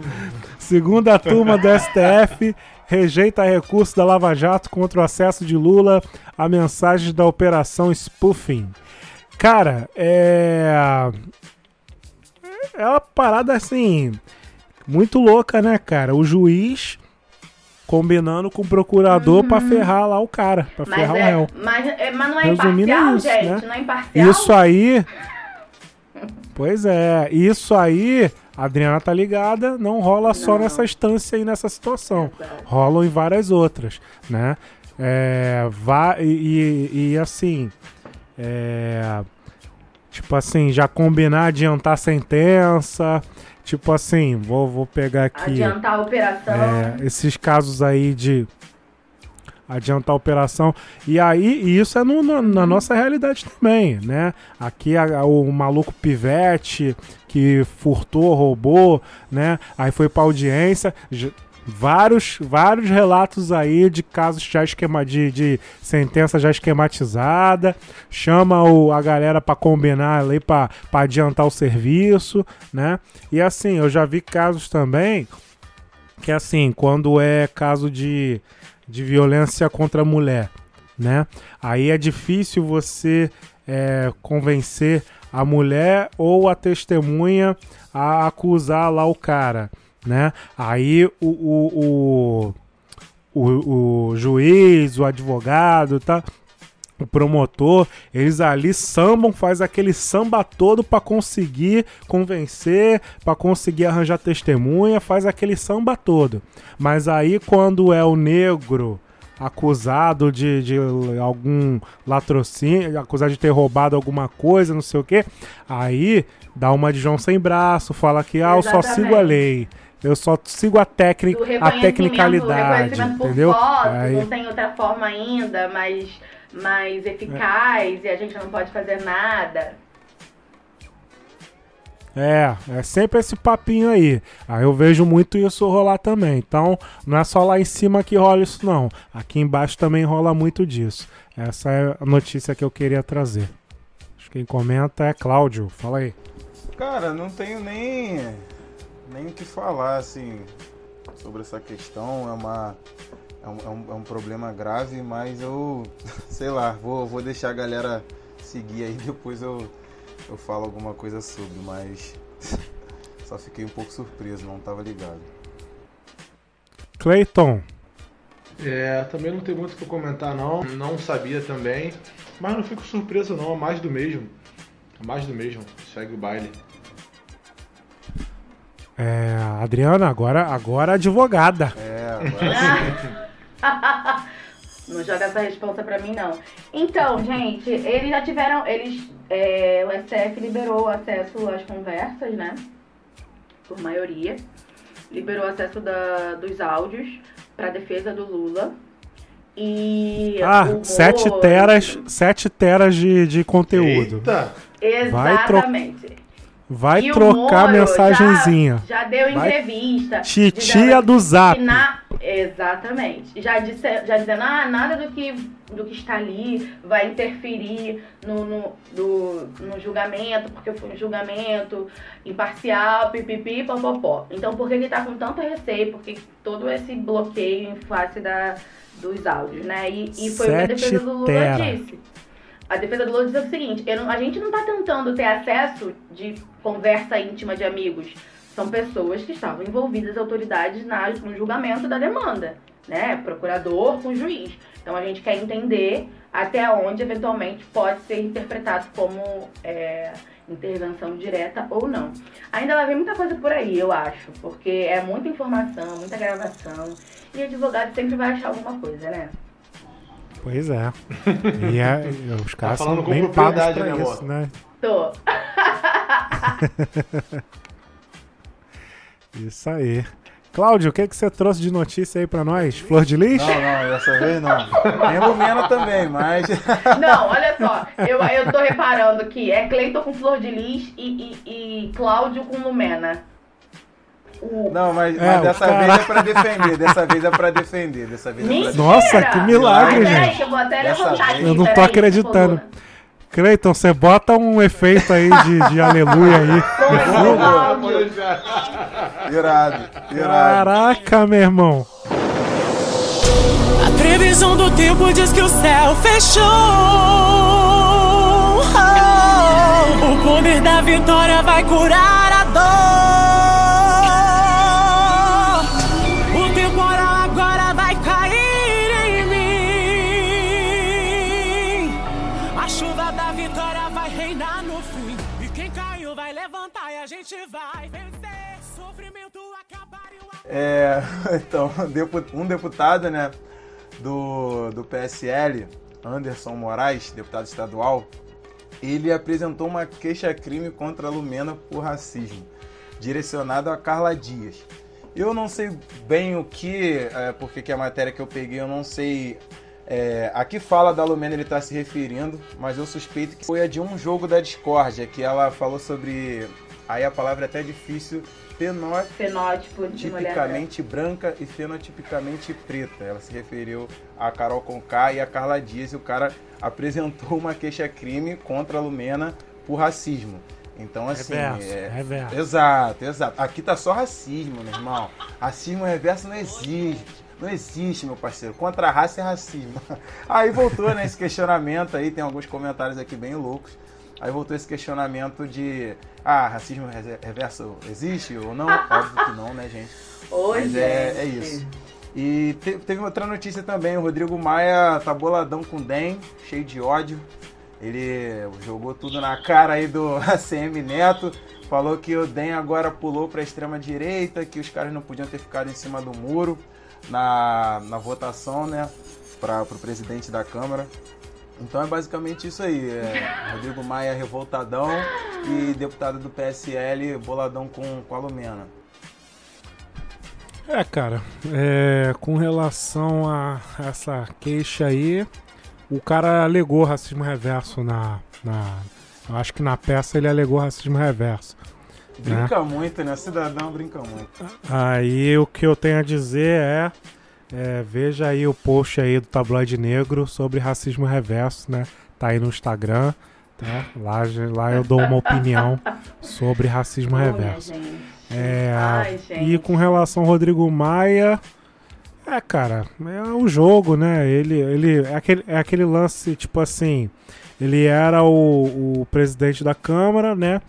Segunda turma do STF rejeita recurso da Lava Jato contra o acesso de Lula a mensagens da Operação Spoofing. Cara, é. É uma parada assim. Muito louca, né, cara? O juiz combinando com o procurador pra ferrar lá o cara, pra
Uhum. Mas,
ferrar o
é,
réu.
mas, é, mas não é
Resumindo, é
imparcial,
isso,
gente.
né?
Não é imparcial.
Isso aí. Pois é, isso aí, a Adriana tá ligada, não rola só
Não.
nessa instância aí, nessa situação.
Exato.
Rolam em várias outras, né? É, e, e- e, assim, é, tipo assim, já combinar adiantar sentença, tipo assim, vou, vou pegar aqui
Adiantar a operação.
é, esses casos aí de adiantar a operação. E aí, isso é no- no- na nossa realidade também, né? Aqui a- o maluco pivete que furtou, roubou, né? Aí foi pra audiência. Vários, vários relatos aí de casos já esquema de, de sentença já esquematizada, chama o, a galera pra combinar ali pra adiantar o serviço, né? E assim, eu já vi casos também que assim, quando é caso de, de violência contra a mulher, né? Aí é difícil você é, convencer a mulher ou a testemunha a acusar lá o cara, né? Aí o, o, o, o, o juiz, o advogado, tá? O promotor, eles ali sambam, faz aquele samba todo pra conseguir convencer, pra conseguir arranjar testemunha, faz aquele samba todo. Mas aí quando é o negro acusado de, de algum latrocínio, acusado de ter roubado alguma coisa, não sei o que, aí dá uma de João sem braço, fala que ah, eu só sigo a lei. Eu só sigo a, técnica, a tecnicalidade, entendeu?
foto,
Aí-
não tem outra forma ainda mais, mais eficaz e a gente não pode fazer nada.
É, é sempre esse papinho aí. Aí eu vejo muito isso rolar também. Então, não é só lá em cima que rola isso, não. Aqui embaixo também rola muito disso. Essa é a notícia que eu queria trazer. Acho que quem comenta é Cláudio. Fala aí.
Cara, não tenho nem nem o que falar assim sobre essa questão. É uma é um, é um, é um problema grave, mas eu sei lá, vou, vou deixar a galera seguir aí depois eu eu falo alguma coisa sobre, mas só fiquei um pouco surpreso, não tava ligado.
Clayton.
É, também não tem muito o que comentar não. Não sabia também. Mas não fico surpreso não, é mais do mesmo. É mais do mesmo. Segue o baile.
É, Adriana, agora, agora advogada.
É, agora sim.
Não joga essa resposta pra mim, não. Então, gente, eles já tiveram. Eles. é, o STF liberou o acesso às conversas, né? Por maioria. Liberou o acesso da, dos áudios pra defesa do Lula. E
Ah,
humor.
7 teras, 7 teras de, de conteúdo.
Eita!
Vai tro-
Exatamente.
Vai
E o
trocar
Moro
mensagenzinha.
Já, já deu
Vai-
entrevista.
Titia do Zap.
na- exatamente. Já, disse, já dizendo, ah, nada do que, do que está ali vai interferir no, no, do- no julgamento, porque foi um julgamento imparcial, pipipi, popopó. Então por que ele tá com tanto receio? Porque todo esse bloqueio em face da, dos áudios, né? E, e foi o que a defesa do Lula
tera.
disse. A defesa do Lula diz o seguinte: eu não- a gente não está tentando ter acesso de conversa íntima de amigos. São pessoas que estavam envolvidas, autoridades, na, no julgamento da demanda, né? Procurador com juiz. Então a gente quer entender até onde eventualmente pode ser interpretado como é, intervenção direta ou não. Ainda vai vir muita coisa por aí, eu acho, porque é muita informação, muita gravação. E advogado sempre vai achar alguma coisa, né?
Pois é. E é- os caras
falando
são
com
bem pagos
propriedade,
pra
né,
isso,
amor?
né?
Tô.
Isso aí. Cláudio, o que, que você trouxe de notícia aí pra nós? Flor de lis?
Não, não, dessa vez não. Tem Lumena também, mas.
Não, olha só, eu, eu tô reparando que é Cleiton com Flor de Lis e, e, e Cláudio com Lumena. O...
Não, mas,
É,
mas dessa
cara-
vez é pra defender. Dessa vez é pra defender. Dessa vez é pra defender.
Nossa, que milagre,
Peraí,
gente.
que eu vou até
Dessa
levantar aqui,
Eu não tô
peraí,
acreditando.
por favor.
Cleiton, você bota um efeito aí de, de aleluia aí.
Irado, irado.
Caraca, meu irmão.
A previsão do tempo diz que o céu fechou. Oh, o poder da vitória vai curar
É, então, um deputado, né, do, do PSL, Anderson Moraes, deputado estadual, ele apresentou uma queixa-crime contra a Lumena por racismo, direcionado a Carla Dias. Eu não sei bem o que, é, porque que a matéria que eu peguei, eu não sei é, a que fala da Lumena ele está se referindo, mas eu suspeito que foi a de um jogo da discórdia, que ela falou sobre, aí a palavra é até difícil, fenó
Fenótipo de mulher.
tipicamente branca e fenotipicamente preta. Ela se referiu a Carol Conká e a Carla Dias e o cara apresentou uma queixa-crime contra a Lumena por racismo. Então, assim.
Reverso,
é-
reverso.
Exato, exato. Aqui tá só racismo, meu irmão. Racismo reverso não existe. Não existe, meu parceiro. Contra a raça é racismo. Aí voltou, né, esse questionamento aí, tem alguns comentários aqui bem loucos. Aí voltou esse questionamento de ah, racismo re- reverso existe ou não? Óbvio que não, né, gente?
Ô,
Mas é, é isso. E te- teve outra notícia também, o Rodrigo Maia tá boladão com o DEM, cheio de ódio. Ele jogou tudo na cara aí do ACM Neto, falou que o DEM agora pulou pra extrema direita, que os caras não podiam ter ficado em cima do muro na, na votação, né, para pro presidente da Câmara. Então é basicamente isso aí. É, Rodrigo Maia revoltadão e deputado do PSL boladão com, com a Lumena.
É, cara, é, com relação a essa queixa aí, o cara alegou racismo reverso na, na. Eu acho que na peça ele alegou racismo reverso. né?
Brinca muito, né? Cidadão brinca muito.
Aí o que eu tenho a dizer é, é, veja aí o post aí do Tabloide Negro sobre racismo reverso, né? Tá aí no Instagram, tá? Lá, lá eu dou uma opinião sobre racismo
Olha,
reverso. É,
Ai,
e com relação ao Rodrigo Maia, é, cara, é um jogo, né? Ele, ele é, aquele, é aquele lance, tipo assim, ele era o, o presidente da Câmara, né?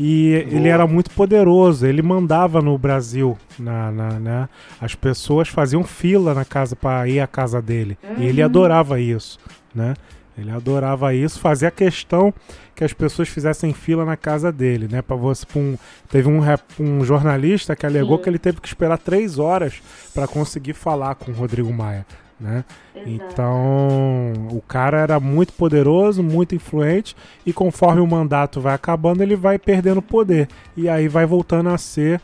E ele era muito poderoso, ele mandava no Brasil, na, na- né? As pessoas faziam fila na casa para ir à casa dele. E ele
Uhum.
adorava isso, né? Ele adorava isso, fazia questão que as pessoas fizessem fila na casa dele, né? Para você, pra um, teve um, rep- um jornalista que alegou
Sim.
que ele teve que esperar três horas para conseguir falar com o Rodrigo Maia, né? Então, o cara era muito poderoso, muito influente, e conforme o mandato vai acabando, ele vai perdendo poder. E aí vai voltando a ser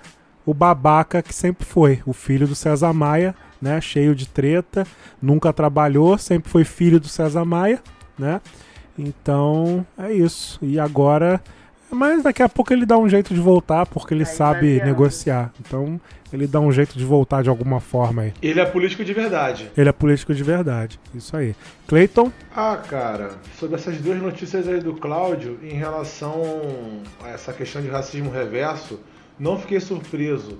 o babaca que sempre foi, o filho do César Maia, né? Cheio de treta, nunca trabalhou, sempre foi filho do César Maia, né? Então é isso. E agora. Mas daqui a pouco ele dá um jeito de voltar, porque ele
Vai
sabe negociar. Então ele dá um jeito de voltar de alguma forma aí.
Ele é político de verdade.
Ele é político de verdade. Isso aí. Cleiton?
Ah, cara, sobre essas duas notícias aí do Cláudio em relação a essa questão de racismo reverso, não fiquei surpreso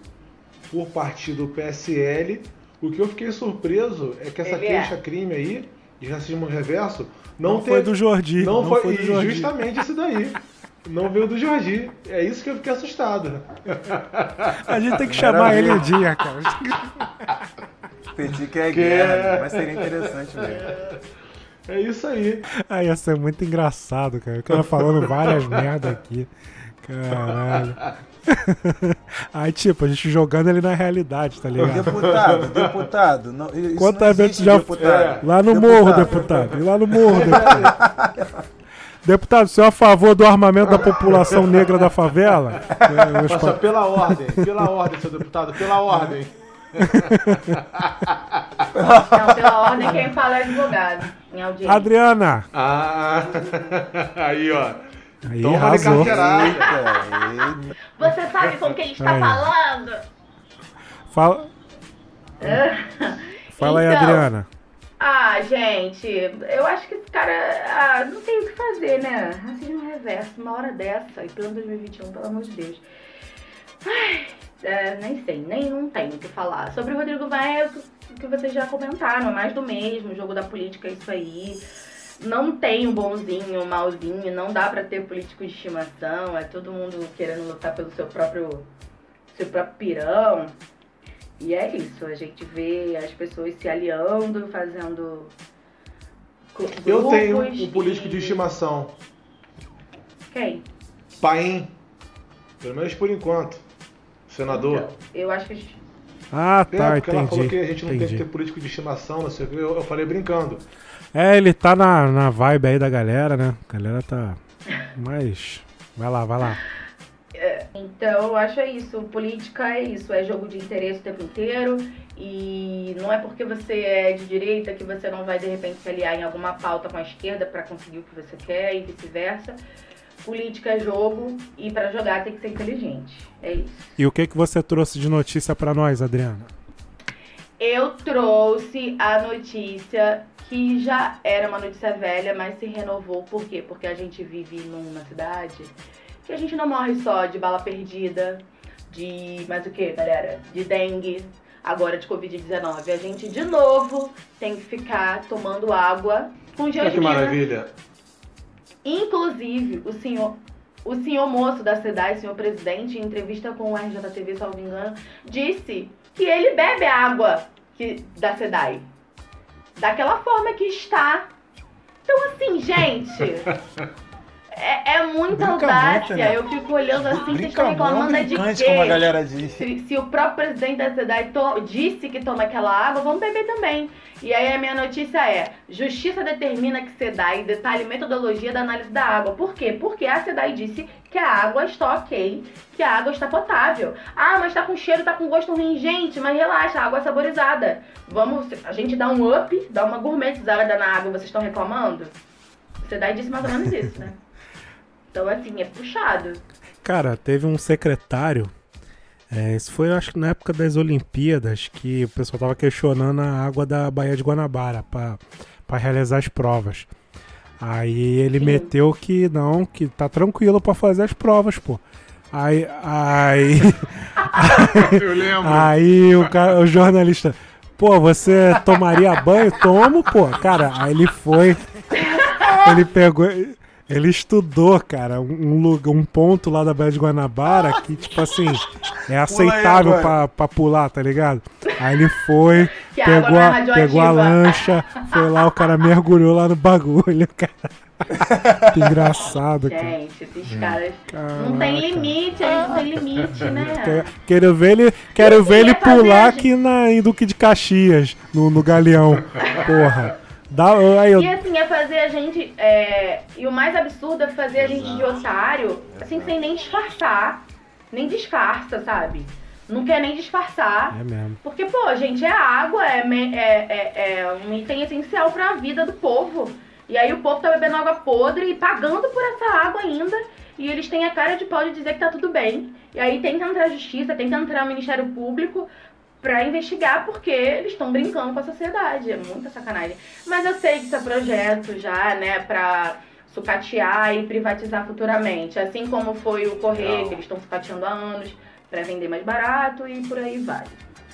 por parte do PSL. O que eu fiquei surpreso é que essa
é.
queixa-crime aí de racismo reverso não,
Não
teve-
foi do Jordi.
Não,
não
foi,
foi do Jordi.
justamente isso daí. Não veio do Jordi. É isso que eu fiquei assustado.
A gente tem que chamar ele um dia, cara.
Petit que é
Que
guerra,
é-
mas seria interessante mesmo.
É isso aí.
Aí ia ser muito engraçado, cara. O cara falando várias merda aqui. Caralho. Aí, tipo, a gente jogando ele na realidade, tá ligado?
Deputado, deputado. Não, isso
Quantos
não
eventos
existe,
já
deputado.
Lá no
Deputado.
morro, deputado. E lá no morro, deputado. Deputado, o senhor é a favor do armamento da população negra da favela? É,
Nossa, pela ordem, pela ordem, seu deputado, pela ordem.
Não, pela ordem, quem fala é advogado. Em audiência.
Adriana!
Ah, aí, ó.
Aí,
Toma de
arrasou.
carteirada.
Eita,
Você sabe com quem está
Aí.
falando?
Fala, fala aí,
Então,
Adriana.
Ah, gente, eu acho que esse cara ah, não tem o que fazer, né? Racismo reverso, uma hora dessa, e plano 2021, pelo amor de Deus. Ai, é, nem sei, nem não tenho o que falar. Sobre o Rodrigo Maia, o que- o vocês já comentaram, é mais do mesmo, o jogo da política é isso aí. Não tem um bonzinho, um malzinho, não dá pra ter político de estimação, é todo mundo querendo lutar pelo seu próprio, seu próprio pirão. E é isso, a gente vê as pessoas se aliando, fazendo.
Eu tenho um político
e-
de estimação.
Quem?
Paim. Pelo menos por enquanto. Senador.
Então, eu acho que.
Ah,
É,
tá,
porque ela falou que a
entendi.
gente não tem que
entendi.
ter político de estimação, não sei o que. Eu, eu falei brincando.
É, ele tá na, na vibe aí da galera, né? A galera tá. Mas. Vai lá, vai lá.
Então, eu acho é isso. Política é isso, é jogo de interesse o tempo inteiro. E não é porque você é de direita que você não vai de repente se aliar em alguma pauta com a esquerda pra conseguir o que você quer e vice-versa. Política é jogo e pra jogar tem que ser inteligente. É isso.
E o que, que você trouxe de notícia pra nós, Adriana?
Eu trouxe a notícia que já era uma notícia velha, mas se renovou. Por quê? Porque a gente vive numa cidade que a gente não morre só de bala perdida, de. mais o que, galera? De dengue, agora de Covid-19. A gente, de novo, tem que ficar tomando água com
Olha que maravilha.
Inclusive, o senhor, o senhor moço da cidade, senhor presidente, em entrevista com o RJTV, se eu não me engano, disse que ele bebe a água que, da SEDAI. Daquela forma que está. Então, assim, gente. É, é muita
Brinca
audácia.
muito, né?
Eu fico olhando assim, vocês estão reclamando
muito,
é de quê?
como a galera diz.
Se, se o próprio presidente da cidade to- disse que toma aquela água, vamos beber também. E aí a minha notícia é: Justiça determina que SEDAI detalhe metodologia da análise da água. Por quê? Porque a SEDAI disse que a água está ok, que a água está potável. Ah, mas tá com cheiro, tá com gosto ruim. Gente, mas relaxa, a água é saborizada. Vamos, a gente dá um up, dá uma gourmetizada na água, vocês estão reclamando? SEDAI disse mais ou menos isso, né? Então, assim, é puxado.
Cara, teve um secretário. é, isso foi, acho que na época das Olimpíadas, que o pessoal tava questionando a água da Baía de Guanabara pra pra realizar as provas. Aí ele
Sim.
meteu que não, que tá tranquilo pra fazer as provas, pô. Aí, aí,
Eu lembro.
aí o, cara, o jornalista, pô, você tomaria banho? Tomo, pô. Cara, aí ele foi, ele pegou, ele estudou, cara, um, lugar, um ponto lá da Baía de Guanabara que, tipo assim, é aceitável pra, pra pular, tá ligado? Aí ele foi,
Que
pegou a, pegou a lancha, foi lá, o cara mergulhou lá no bagulho, cara. Que engraçado, cara.
Gente, esses caras. Não tem limite, eles não tem limite, né?
Quero- ver ele, quero
Eu
ver ele pular aqui na, em Duque de Caxias, no, no Galeão. Porra. Dá, aí eu,
E assim, é fazer a gente. é, E o mais absurdo é fazer a gente de otário, assim, sem nem disfarçar. Nem disfarça, sabe? Não quer nem disfarçar.
É mesmo.
Porque, pô, gente, é água, é, é, é, é um item essencial pra vida do povo. E aí o povo tá bebendo água podre e pagando por essa água ainda. E eles têm a cara de pau de dizer que tá tudo bem. E aí tem que entrar a justiça, tem que entrar o Ministério Público pra investigar porque eles estão brincando com a sociedade. É muita sacanagem. Mas eu sei que isso é projeto já, né, pra sucatear e privatizar futuramente. Assim como foi o Correio, que eles estão sucateando há anos pra vender mais barato e por aí vai.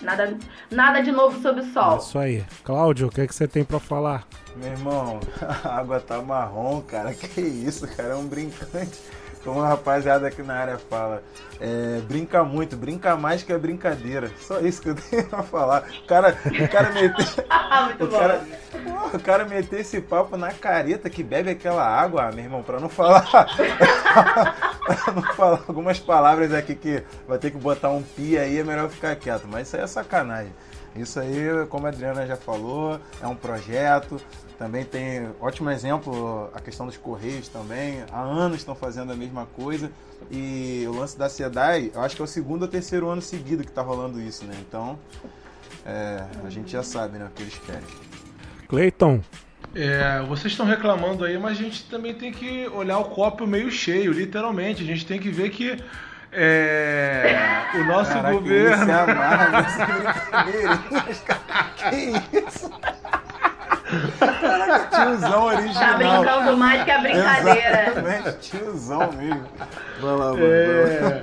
Nada, nada de novo sob o
É
sol.
isso aí. Cláudio, o que, é que você tem pra falar?
Meu irmão, a água tá marrom, cara. Que isso, cara? É um brincante. Como a rapaziada aqui na área fala. É, brinca muito, brinca mais que a brincadeira. Só isso que eu tenho pra falar. O cara, o cara meteu. O, cara, Porra, o cara meteu esse papo na careta que bebe aquela água, ah, meu irmão, pra não falar. pra não falar algumas palavras aqui que vai ter que botar um pi aí, é melhor ficar quieto. Mas isso aí é sacanagem. Isso aí, como a Adriana já falou, é um projeto. Também tem ótimo exemplo a questão dos Correios também. Há anos estão fazendo a mesma coisa. E o lance da SEDAI, eu acho que é o segundo ou terceiro ano seguido que tá rolando isso, né? Então, é, a gente já sabe né, o que eles querem.
Cleiton,
É, vocês estão reclamando aí, mas a gente também tem que olhar o copo meio cheio, literalmente. A gente tem que ver que é, o nosso
Caraca,
governo.
nessas brincadeirinhas, cara. Que isso? Caraca, tiozão original.
Tá brincando mais que a brincadeira.
Exatamente, tiozão mesmo. Vai lá, mano.
É,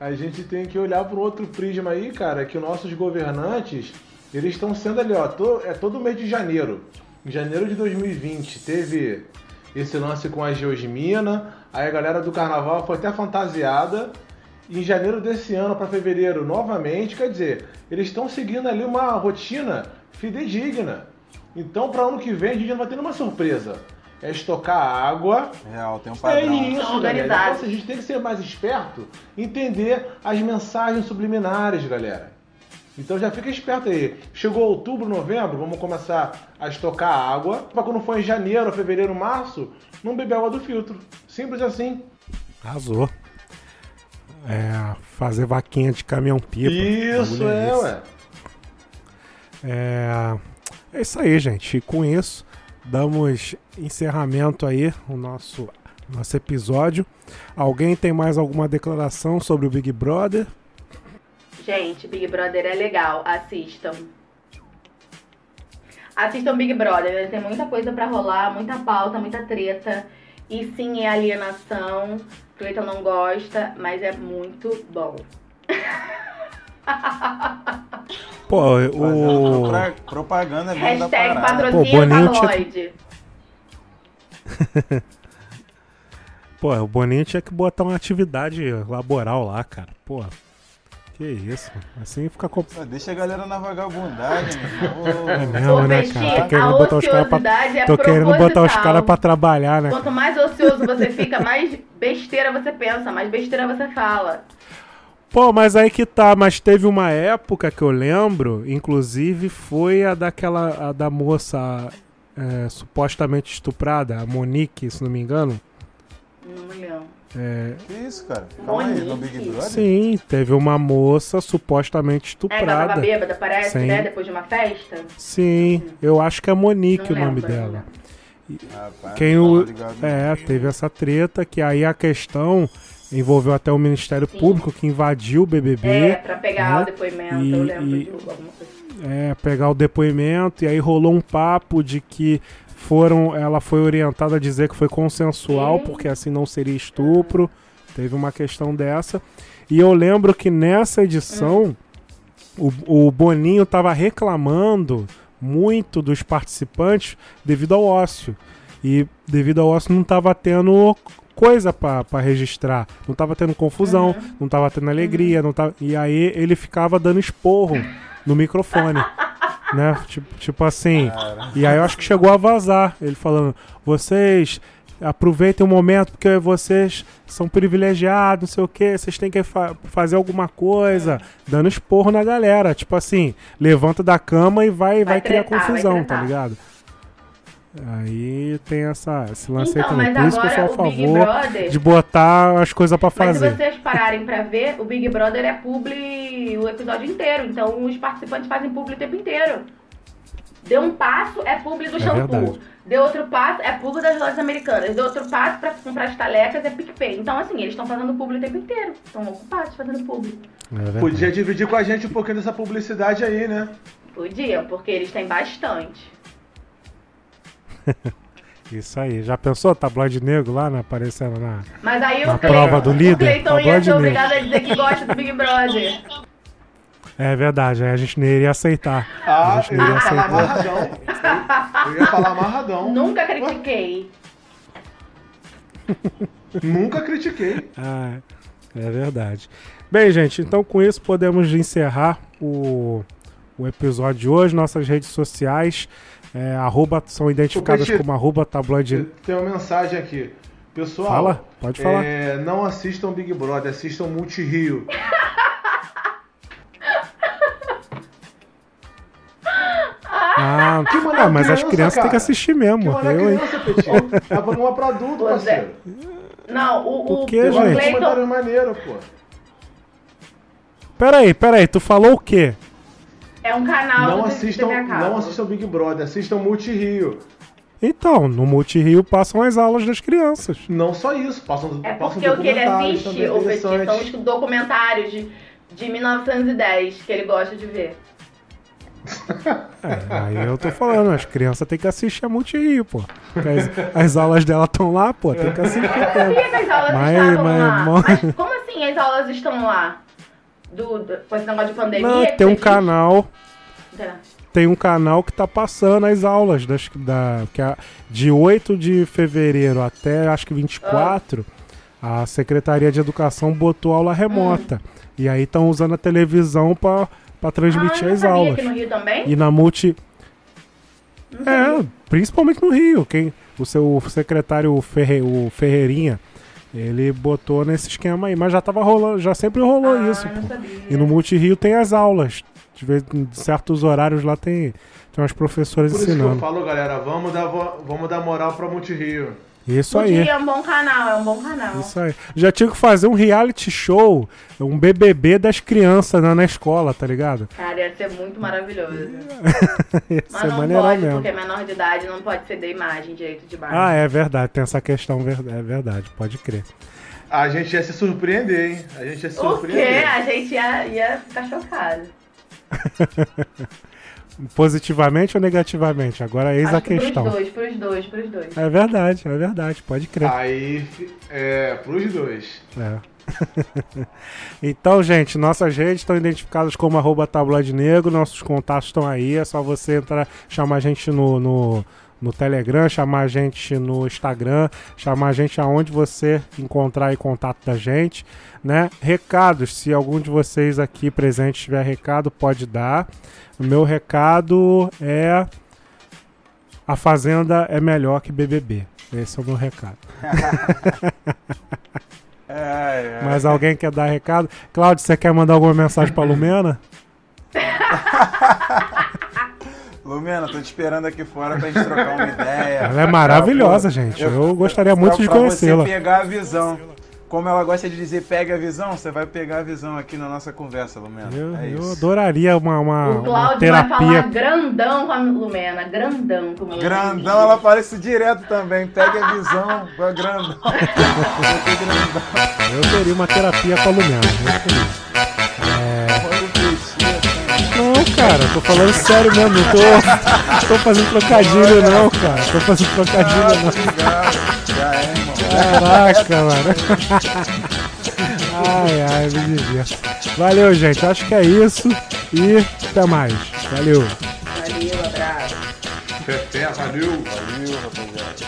a gente tem que olhar para um outro prisma aí, cara, que os nossos governantes, eles estão sendo ali, ó, to- é todo mês de janeiro. Em janeiro de 2020 teve esse lance com a Geosmina, aí a galera do carnaval foi até fantasiada. Em janeiro desse ano para fevereiro, novamente, quer dizer, eles estão seguindo ali uma rotina fidedigna. Então, para ano que vem, a gente não vai ter nenhuma surpresa. É estocar água,
Real, tem um
é
padrão.
isso,
São
galera. Então, assim, a gente tem que ser mais esperto, entender as mensagens subliminares, galera. Então já fica esperto aí. Chegou outubro, novembro, vamos começar a estocar água. Pra quando for em janeiro, fevereiro, março, não beber água do filtro. Simples assim.
arrasou. É, fazer vaquinha de caminhão-pipa.
Isso, é,
esse.
ué.
É, é isso aí, gente. Com isso, damos encerramento aí o nosso, nosso episódio. Alguém tem mais alguma declaração sobre o Big Brother?
Gente, Big Brother é legal. Assistam. Assistam Big Brother. Tem muita coisa pra rolar, muita pauta, muita treta. E sim, é alienação. Cleiton não gosta, mas é muito bom.
Pô, o.
propaganda
Hashtag
parada.
Pô,
patrocínio
Boninho tinha-
tabloide.
Pô, o Boninho tinha que botar uma atividade laboral lá, cara. Pô, que isso, mano. Assim fica complicado.
Deixa a galera na vagabundagem, meu irmão.
É mesmo, né, cara? Tô
a
querendo botar os caras pra,
é
tô querendo botar os caras pra trabalhar, né?
Quanto mais ocioso você fica, mais besteira você pensa, mais besteira você fala.
Pô, mas aí que tá, mas teve uma época que eu lembro, inclusive foi a daquela, a da moça é, supostamente estuprada, a Monique, se não me engano.
Não me lembro.
É,
Que isso, cara? Calma aí, no Big Brother?
sim, teve uma moça supostamente
É, que ela tava
estuprada.
bêbada, parece,
Sim.
né? Depois de uma festa.
Sim, eu acho que é Monique
Não
o nome
lembro, não
dela.
Rapaz,
Quem
não
o, é, teve essa treta que aí a questão envolveu até o Ministério
Sim.
Público que invadiu o BBB.
É, pra pegar
né?
o depoimento,
E-
eu lembro
e-
de alguma coisa.
é, pegar o depoimento e aí rolou um papo de que foram, ela foi orientada a dizer que foi consensual
Sim.
porque assim não seria estupro. Teve uma questão dessa. E eu lembro que nessa edição o, o Boninho tava reclamando muito dos participantes devido ao ócio. E devido ao ócio não tava tendo coisa pra pra registrar. Não tava tendo confusão, não tava tendo alegria, não tava... e aí ele ficava dando esporro no microfone. né? Tipo, tipo assim. E aí eu acho que chegou a vazar. Ele falando: vocês aproveitem o momento porque vocês são privilegiados, não sei o que, vocês têm que fa- fazer alguma coisa, dando esporro na galera. Tipo assim, levanta da cama e vai, vai,
Vai
criar
tretar, vai
confusão, tá
tretar.
ligado? Aí tem essa, esse lance
Então,
aí também.
mas
Por isso que eu sou a
agora o Big
favor
Brother-
de botar as coisas pra
Mas se
fazer.
vocês pararem pra ver, o Big Brother é publi o episódio inteiro. Então os participantes fazem publi o tempo inteiro. Deu um passo, é publi do
É
shampoo.
verdade.
Deu outro passo, é publi das lojas americanas. Deu outro passo pra comprar as talecas, é PicPay. Então, assim, eles estão fazendo publi o tempo inteiro. Estão ocupados fazendo publi.
É.
Podia dividir com a gente um pouquinho dessa publicidade aí, né?
Podiam, porque eles têm bastante.
Isso aí. Já pensou tabloide negro lá, né? Aparecendo na.
Mas aí
Na
o Cleiton,
prova do
o
líder,
Cleiton ia ser
negro.
obrigado a dizer que gosta do Big Brother.
É verdade, aí a gente não iria aceitar.
Ah,
a gente
eu
não
ia
aceitar.
amarradão. Eu ia falar amarradão.
Nunca critiquei.
Nunca critiquei.
Ah, é verdade. Bem, gente, então com isso podemos encerrar o, o episódio de hoje. Nossas redes sociais é, arroba, são identificadas
Peixe,
como arroba tabloide.
Tem uma mensagem aqui. Pessoal,
Fala, pode falar.
é, não assistam Big Brother, assistam Multirio.
Ah,
Que
ah, mas as
criança,
crianças têm que
cara.
assistir
Que
mesmo.
é
Eu, hein?
criança, Petit. É um programa pra adulto,
Pois é.
parceiro.
Não, o,
O quê,
o
gente?
Cleiton,
maneiro, pô.
Peraí, peraí, tu falou o quê?
É um canal
Não
do
assistam,
TV a cabo.
não assistam Big Brother, assistam Multirio.
Então, no Multirio passam as aulas das crianças.
Não só isso, passam,
É
passam
porque o que ele assiste,
também
o Petit, são os documentários de, de 1910 que ele gosta de ver.
É, aí eu tô falando, as crianças têm que assistir a Multirio, pô. As, as aulas dela estão lá, pô, tem que assistir.
Eu sabia que as aulas
Mas-
estavam
mas-
lá.
mas-
Mas como assim as aulas estão lá? Do, do, com esse negócio de pandemia?
Não, tem um canal,
disse?
tem um canal que tá passando as aulas das, da, que a, de 8 de fevereiro até acho que 24, a Secretaria de Educação botou aula remota. E aí estão usando a televisão pra transmitir
ah,
as aulas.
que no Rio também?
E na multi. É, principalmente no Rio. Quem, o seu secretário Ferre, o Ferreirinha, ele botou nesse esquema aí. Mas já tava rolando, já sempre rolou
ah,
isso. E no Multirio tem as aulas. De vez em certos horários lá tem, tem umas professoras
Por isso que eu
ensinando.
falo, galera, vamos dar, vamos dar moral pra Multirio.
Isso
O
aí.
É um bom canal, é um bom canal.
Isso aí. Já tinha que fazer um reality show, um BBB das crianças né, na escola, tá ligado?
Cara, ia ser muito maravilhoso.
Ia
Mas
ser
não pode,
mesmo.
porque menor de idade não pode ceder imagem, direito de imagem.
Ah, é verdade, tem essa questão, é verdade, pode crer.
A gente ia se surpreender, hein? A gente ia se
O quê?
surpreender.
A gente ia, ia ficar chocado.
Positivamente ou negativamente? Agora eis
Acho
a
que
questão.
Pros dois, pros dois, pros dois.
É verdade, é verdade, pode crer.
Aí, é, pros dois.
É. então, gente, nossas redes estão identificadas como arroba tabloide negro, nossos contatos estão aí, é só você entrar, chamar a gente no, no, no Telegram, chamar a gente no Instagram, chamar a gente aonde você encontrar aí contato da gente, né? Recados, se algum de vocês aqui presentes tiver recado, pode dar. O meu recado é a Fazenda é melhor que BBB. Esse é o meu recado.
É, é.
Mas alguém quer dar recado? Cláudio, você quer mandar alguma mensagem pra Lumena?
Lumena, tô te esperando aqui fora pra gente trocar uma ideia.
Ela é maravilhosa,
Pra-
gente. Eu gostaria muito
pra-
de
pra
conhecê-la.
você pegar a visão. Como ela gosta de dizer, pega a visão, você vai pegar a visão aqui na nossa conversa, Lumena.
Eu,
é
eu adoraria uma, uma,
o
uma
Cláudio vai falar
terapia.
grandão com a Lumena, grandão com a Lumena.
Grandão, ela aparece direto também. Pega a visão, vai grandão.
Eu teria uma terapia com a Lumena. muito feliz. Não, cara, tô falando sério mesmo. Não tô, tô fazendo trocadilho, não, cara. Tô fazendo trocadilho, não.
Já é, irmão.
Caraca, mano. Ai, ai, me divirto. Valeu, gente. Acho que é isso. E até mais. Valeu.
Valeu, abraço.
Fé, valeu.
Valeu, rapaziada.